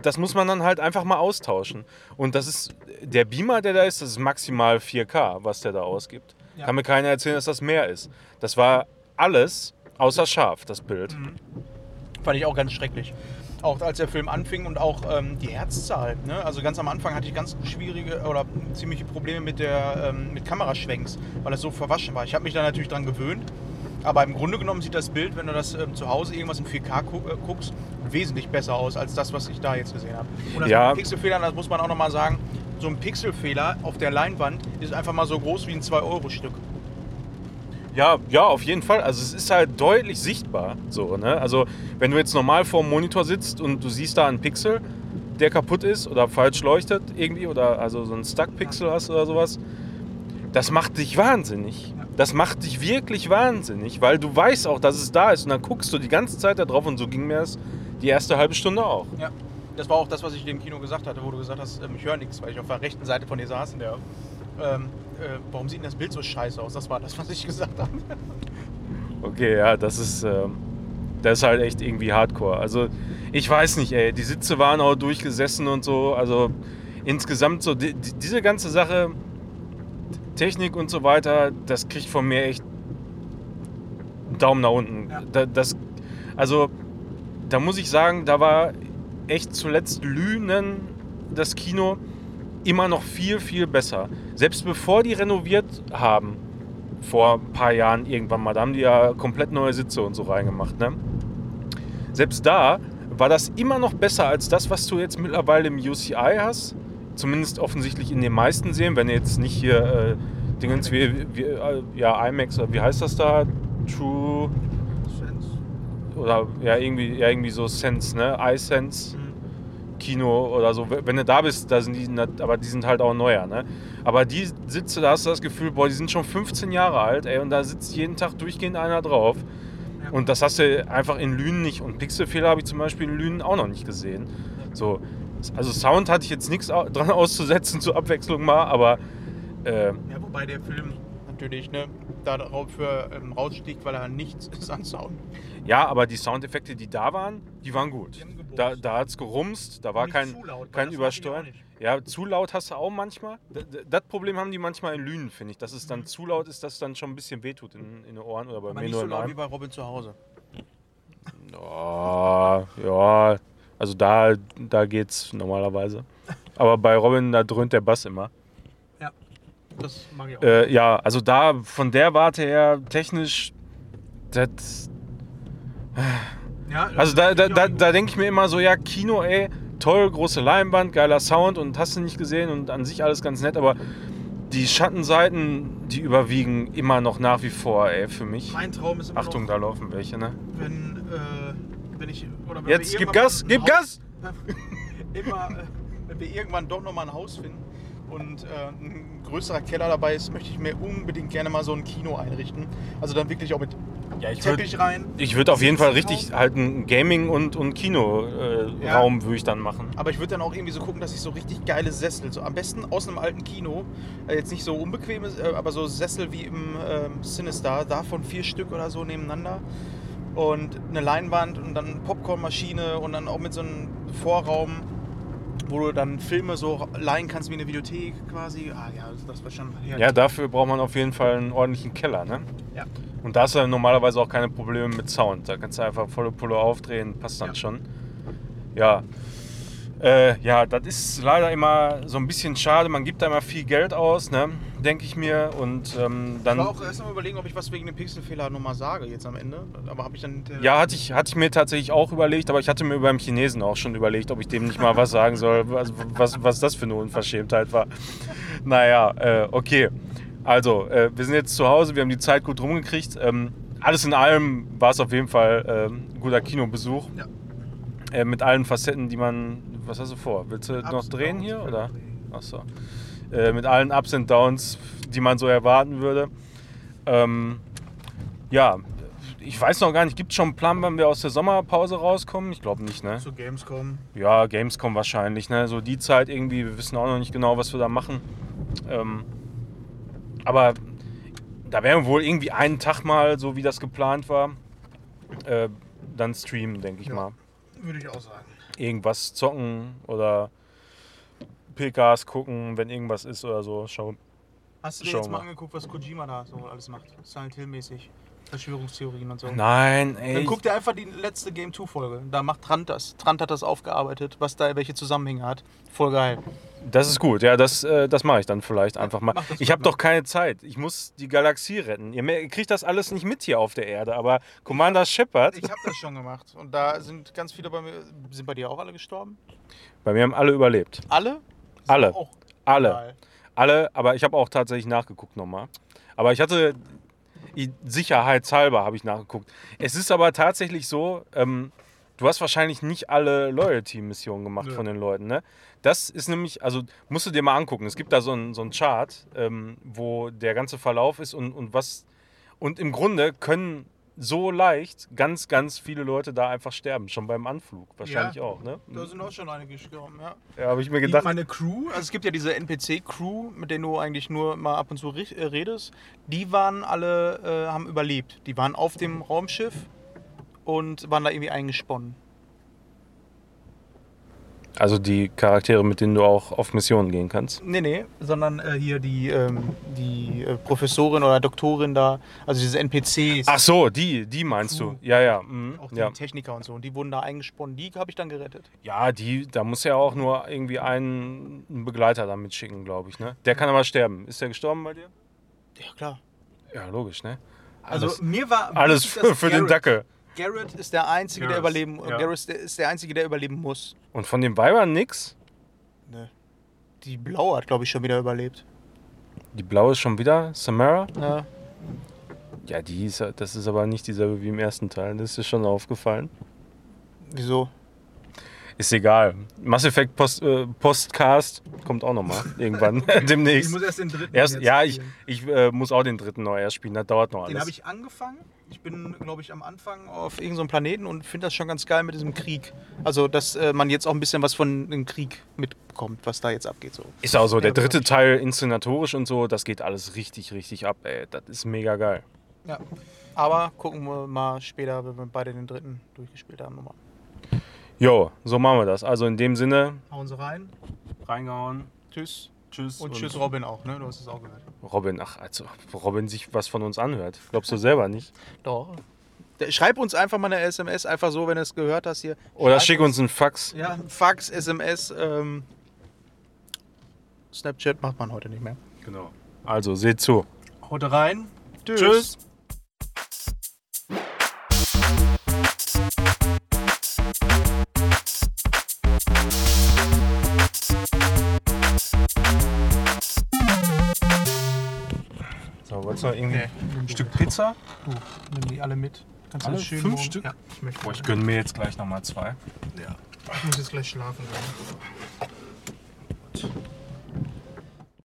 das muss man dann halt einfach mal austauschen. Und das ist, der Beamer, der da ist, das ist maximal 4K, was der da ausgibt. Ja. Kann mir keiner erzählen, dass das mehr ist. Das war alles außer scharf, das Bild. Mhm. Fand ich auch ganz schrecklich. Auch als der Film anfing und auch ähm, die Herzzahl. Ne? Also ganz am Anfang hatte ich ganz schwierige oder ziemliche Probleme mit, der, ähm, mit Kameraschwenks, weil das so verwaschen war. Ich habe mich da natürlich dran gewöhnt. Aber im Grunde genommen sieht das Bild, wenn du das ähm, zu Hause irgendwas in 4K gu äh, guckst, wesentlich besser aus als das, was ich da jetzt gesehen habe. Und das Ja. mit Pixelfehlern, das muss man auch nochmal sagen, so ein Pixelfehler auf der Leinwand ist einfach mal so groß wie ein 2-Euro-Stück. Ja, ja, auf jeden Fall. Also es ist halt deutlich sichtbar. So, ne? Also wenn du jetzt normal vor dem Monitor sitzt und du siehst da einen Pixel, der kaputt ist oder falsch leuchtet irgendwie oder also so einen Stuck-Pixel hast oder sowas, das macht dich wahnsinnig. Das macht dich wirklich wahnsinnig, weil du weißt auch, dass es da ist und dann guckst du die ganze Zeit da drauf und so ging mir das die erste halbe Stunde auch. Ja, das war auch das, was ich im Kino gesagt hatte, wo du gesagt hast, ähm, ich höre nichts, weil ich auf der rechten Seite von dir saß. Und der, ähm, äh, warum sieht denn das Bild so scheiße aus? Das war das, was ich gesagt habe. Okay, ja, das ist, ähm, das ist halt echt irgendwie Hardcore. Also ich weiß nicht, ey, die Sitze waren auch durchgesessen und so. Also insgesamt so, die, die, diese ganze Sache, Technik und so weiter, das kriegt von mir echt einen Daumen nach unten. Ja. Da, das, also da muss ich sagen, da war echt zuletzt Lünen das Kino immer noch viel, viel besser. Selbst bevor die renoviert haben, vor ein paar Jahren irgendwann mal, da haben die ja komplett neue Sitze und so reingemacht. Ne? Selbst da war das immer noch besser als das, was du jetzt mittlerweile im UCI hast. Zumindest offensichtlich in den meisten Serien, wenn jetzt nicht hier äh, Dingens wie, wie äh, ja, IMAX oder wie heißt das da? True oder ja irgendwie, ja, irgendwie so Sense, ne? iSense. Kino oder so. Wenn du da bist, da sind die, aber die sind halt auch neuer, ne? Aber die Sitze, da hast du das Gefühl, boah, die sind schon 15 Jahre alt, ey, und da sitzt jeden Tag durchgehend einer drauf. Ja. Und das hast du einfach in Lünen nicht. Und Pixelfehler habe ich zum Beispiel in Lünen auch noch nicht gesehen. So, also Sound hatte ich jetzt nichts dran auszusetzen zur Abwechslung mal, aber äh, Ja, wobei der Film natürlich, ne, darauf für, ähm, raussticht, weil er nichts ist an Sound. Ja, aber die Soundeffekte, die da waren, die waren gut. Die. Da, da hat es gerumst, da war Nicht kein, laut, kein Übersteuern. Ja, zu laut hast du auch manchmal. Das Problem haben die manchmal in Lünen, finde ich. Dass es Mhm. dann zu laut ist, dass es dann schon ein bisschen wehtut in, in den Ohren oder bei Aber mir nicht nur so laut wie bei Robin zu Hause. Ja, ja, also da, da geht's normalerweise. Aber bei Robin, da dröhnt der Bass immer. Ja, das mag ich auch. Äh, ja, also da von der Warte her technisch, das ja, Also da, da, da, da denke ich mir immer so, ja, Kino, ey, toll, große Leinwand, geiler Sound und hast du nicht gesehen und an sich alles ganz nett, aber die Schattenseiten, die überwiegen immer noch nach wie vor, ey, für mich. mein Traum ist immer Achtung, noch, da laufen welche, ne? wenn, äh, wenn ich... Oder wenn Jetzt gib Gas, gib Haus- Gas! immer, äh, wenn wir irgendwann doch nochmal ein Haus finden und äh, ein größerer Keller dabei ist, möchte ich mir unbedingt gerne mal so ein Kino einrichten. Also dann wirklich auch mit Ja, ich Teppich rein. Ich würde auf jeden Fall richtig halt einen Gaming- und, und Kino-Raum äh, Ja. Raum würde ich dann machen. Aber ich würde dann auch irgendwie so gucken, dass ich so richtig geile Sessel, so am besten aus einem alten Kino, äh, jetzt nicht so unbequeme, äh, aber so Sessel wie im ähm, Sinister, davon vier Stück oder so nebeneinander und eine Leinwand und dann Popcornmaschine und dann auch mit so einem Vorraum, wo du dann Filme so leihen kannst wie eine Videothek quasi. Ah ja, das war schon herrlich. Ja, dafür braucht man auf jeden Fall einen ordentlichen Keller, ne? Ja. Und da hast du dann normalerweise auch keine Probleme mit Sound. Da kannst du einfach volle Pulle aufdrehen, passt dann Ja. schon. Ja. Äh, ja, das ist leider immer so ein bisschen schade. Man gibt da immer viel Geld aus, ne? denke ich mir. Und ähm, Ich dann. war auch erst mal überlegen, ob ich was wegen dem Pixelfehler nochmal sage jetzt am Ende. Aber habe ich dann Ja, hatte ich, hatte ich mir tatsächlich auch überlegt, aber ich hatte mir beim Chinesen auch schon überlegt, ob ich dem nicht mal was sagen soll, was, was, was das für eine Unverschämtheit war. Naja, äh, okay. Also, äh, wir sind jetzt zu Hause, wir haben die Zeit gut rumgekriegt. Ähm, alles in allem war es auf jeden Fall ein guter Kinobesuch. Ja. Äh, mit allen Facetten, die man. Was hast du vor? Willst du Ups noch drehen hier? Oder? Achso. Äh, mit allen Ups und Downs, die man so erwarten würde. Ähm, ja, ich weiß noch gar nicht, gibt es schon einen Plan, wann wir aus der Sommerpause rauskommen? Ich glaube nicht, ne? Zu Gamescom. Ja, Gamescom wahrscheinlich, ne? So die Zeit irgendwie, wir wissen auch noch nicht genau, was wir da machen. Ähm, aber da werden wir wohl irgendwie einen Tag mal, so wie das geplant war, äh, dann streamen, denke ich Ja. mal. Würde ich auch sagen. Irgendwas zocken oder PKs gucken, wenn irgendwas ist oder so. Schauen. Hast du dir Schauen jetzt mal angeguckt, was Kojima da so alles macht? Silent Hill-mäßig. Verschwörungstheorien und so. Nein, ey. Dann guck dir einfach die letzte Game 2 Folge. Da macht Trant das. Trant hat das aufgearbeitet, was da welche Zusammenhänge hat. Voll geil. Das ist gut, ja, das, äh, das mache ich dann vielleicht einfach mal. Ich habe doch keine Zeit. Ich muss die Galaxie retten. Ihr mer- ihr kriegt das alles nicht mit hier auf der Erde, aber Commander Shepard, Ich habe das schon gemacht. Und da sind ganz viele bei mir. Sind bei dir auch alle gestorben? bei mir haben alle überlebt. Alle? Ist Alle. Alle. geil. Alle, aber ich habe auch tatsächlich nachgeguckt nochmal. Aber ich hatte, sicherheitshalber habe ich nachgeguckt. Es ist aber tatsächlich so, ähm, du hast wahrscheinlich nicht alle Loyalty-Missionen gemacht Nö. von den Leuten, ne? Das ist nämlich, also musst du dir mal angucken. Es gibt da so einen so Chart, ähm, wo der ganze Verlauf ist und, und was. Und im Grunde können so leicht ganz, ganz viele Leute da einfach sterben. Schon beim Anflug wahrscheinlich Ja. auch, ne? Da sind auch schon einige gestorben, ja. Ja, habe ich mir gedacht. meine Crew, also es gibt ja diese NPC-Crew, mit denen du eigentlich nur mal ab und zu äh, redest, die waren alle, äh, haben überlebt. Die waren auf dem Raumschiff und waren da irgendwie eingesponnen. Also die Charaktere, mit denen du auch auf Missionen gehen kannst. Nee, nee, sondern äh, hier die, ähm, die äh, Professorin oder Doktorin da, also diese NPCs, Ach so, die, die meinst Crew. du. Ja, ja. mhm, auch die ja. Techniker und so, und die wurden da eingesponnen. Die habe ich dann gerettet. ja, die, da muss ja auch nur irgendwie einen, Begleiter da mitschicken, glaube ich. Ne? Der kann aber sterben. Ist der gestorben bei dir? Ja, klar. Ja, logisch, ne? Also Alles, mir war alles für, für den Dackel. Garrett ist der Einzige, der Garrett, überleben ja. Garrett ist der- der Einzige, der überleben muss. Und von den Weibern nix? Ne. Die Blaue hat, glaube ich, schon wieder überlebt. Die blaue ist schon wieder Samara? Ja. Ja, die ist, das ist aber nicht dieselbe wie im ersten Teil. Das ist dir schon aufgefallen. Wieso? Ist egal. Mass Effect Post, äh, Postcast kommt auch nochmal irgendwann demnächst. Ich muss erst den dritten Erst, ja, ich, spielen. ich äh, muss auch den dritten noch erst spielen. Das dauert noch Den habe alles. ich angefangen. Ich bin, glaube ich, am Anfang auf irgendeinem so Planeten und finde das schon ganz geil mit diesem Krieg. Also, dass äh, man jetzt auch ein bisschen was von dem Krieg mitbekommt, was da jetzt abgeht. So. Ist auch so, der dritte. Teil inszenatorisch und so, das geht alles richtig, richtig ab, ey. Das ist mega geil. Ja. Aber gucken wir mal später, wenn wir beide den dritten durchgespielt haben, nochmal. Jo, so machen wir das. Also in dem Sinne, Hauen Sie rein. reingehauen. Tschüss. Tschüss. Und tschüss Robin auch, ne? Du hast es auch gehört. Robin, ach, also, ob Robin sich was von uns anhört. Glaubst du selber nicht? Doch. Schreib uns einfach mal eine SMS, einfach so, wenn du es gehört hast hier. Oder schick uns einen Fax. Ja, Fax, SMS, ähm, Snapchat macht man heute nicht mehr. Genau. Also, seht zu. Haut rein. Tschüss. So, wolltest du noch irgendwie Nee, ein Stück Pizza? Du, nimm die alle mit. Kannst du Alle? schön Fünf morgen- Stück? Ja, ich möchte. Boah, ich gönne mir jetzt gleich nochmal zwei. ja. Ich muss jetzt gleich schlafen gehen.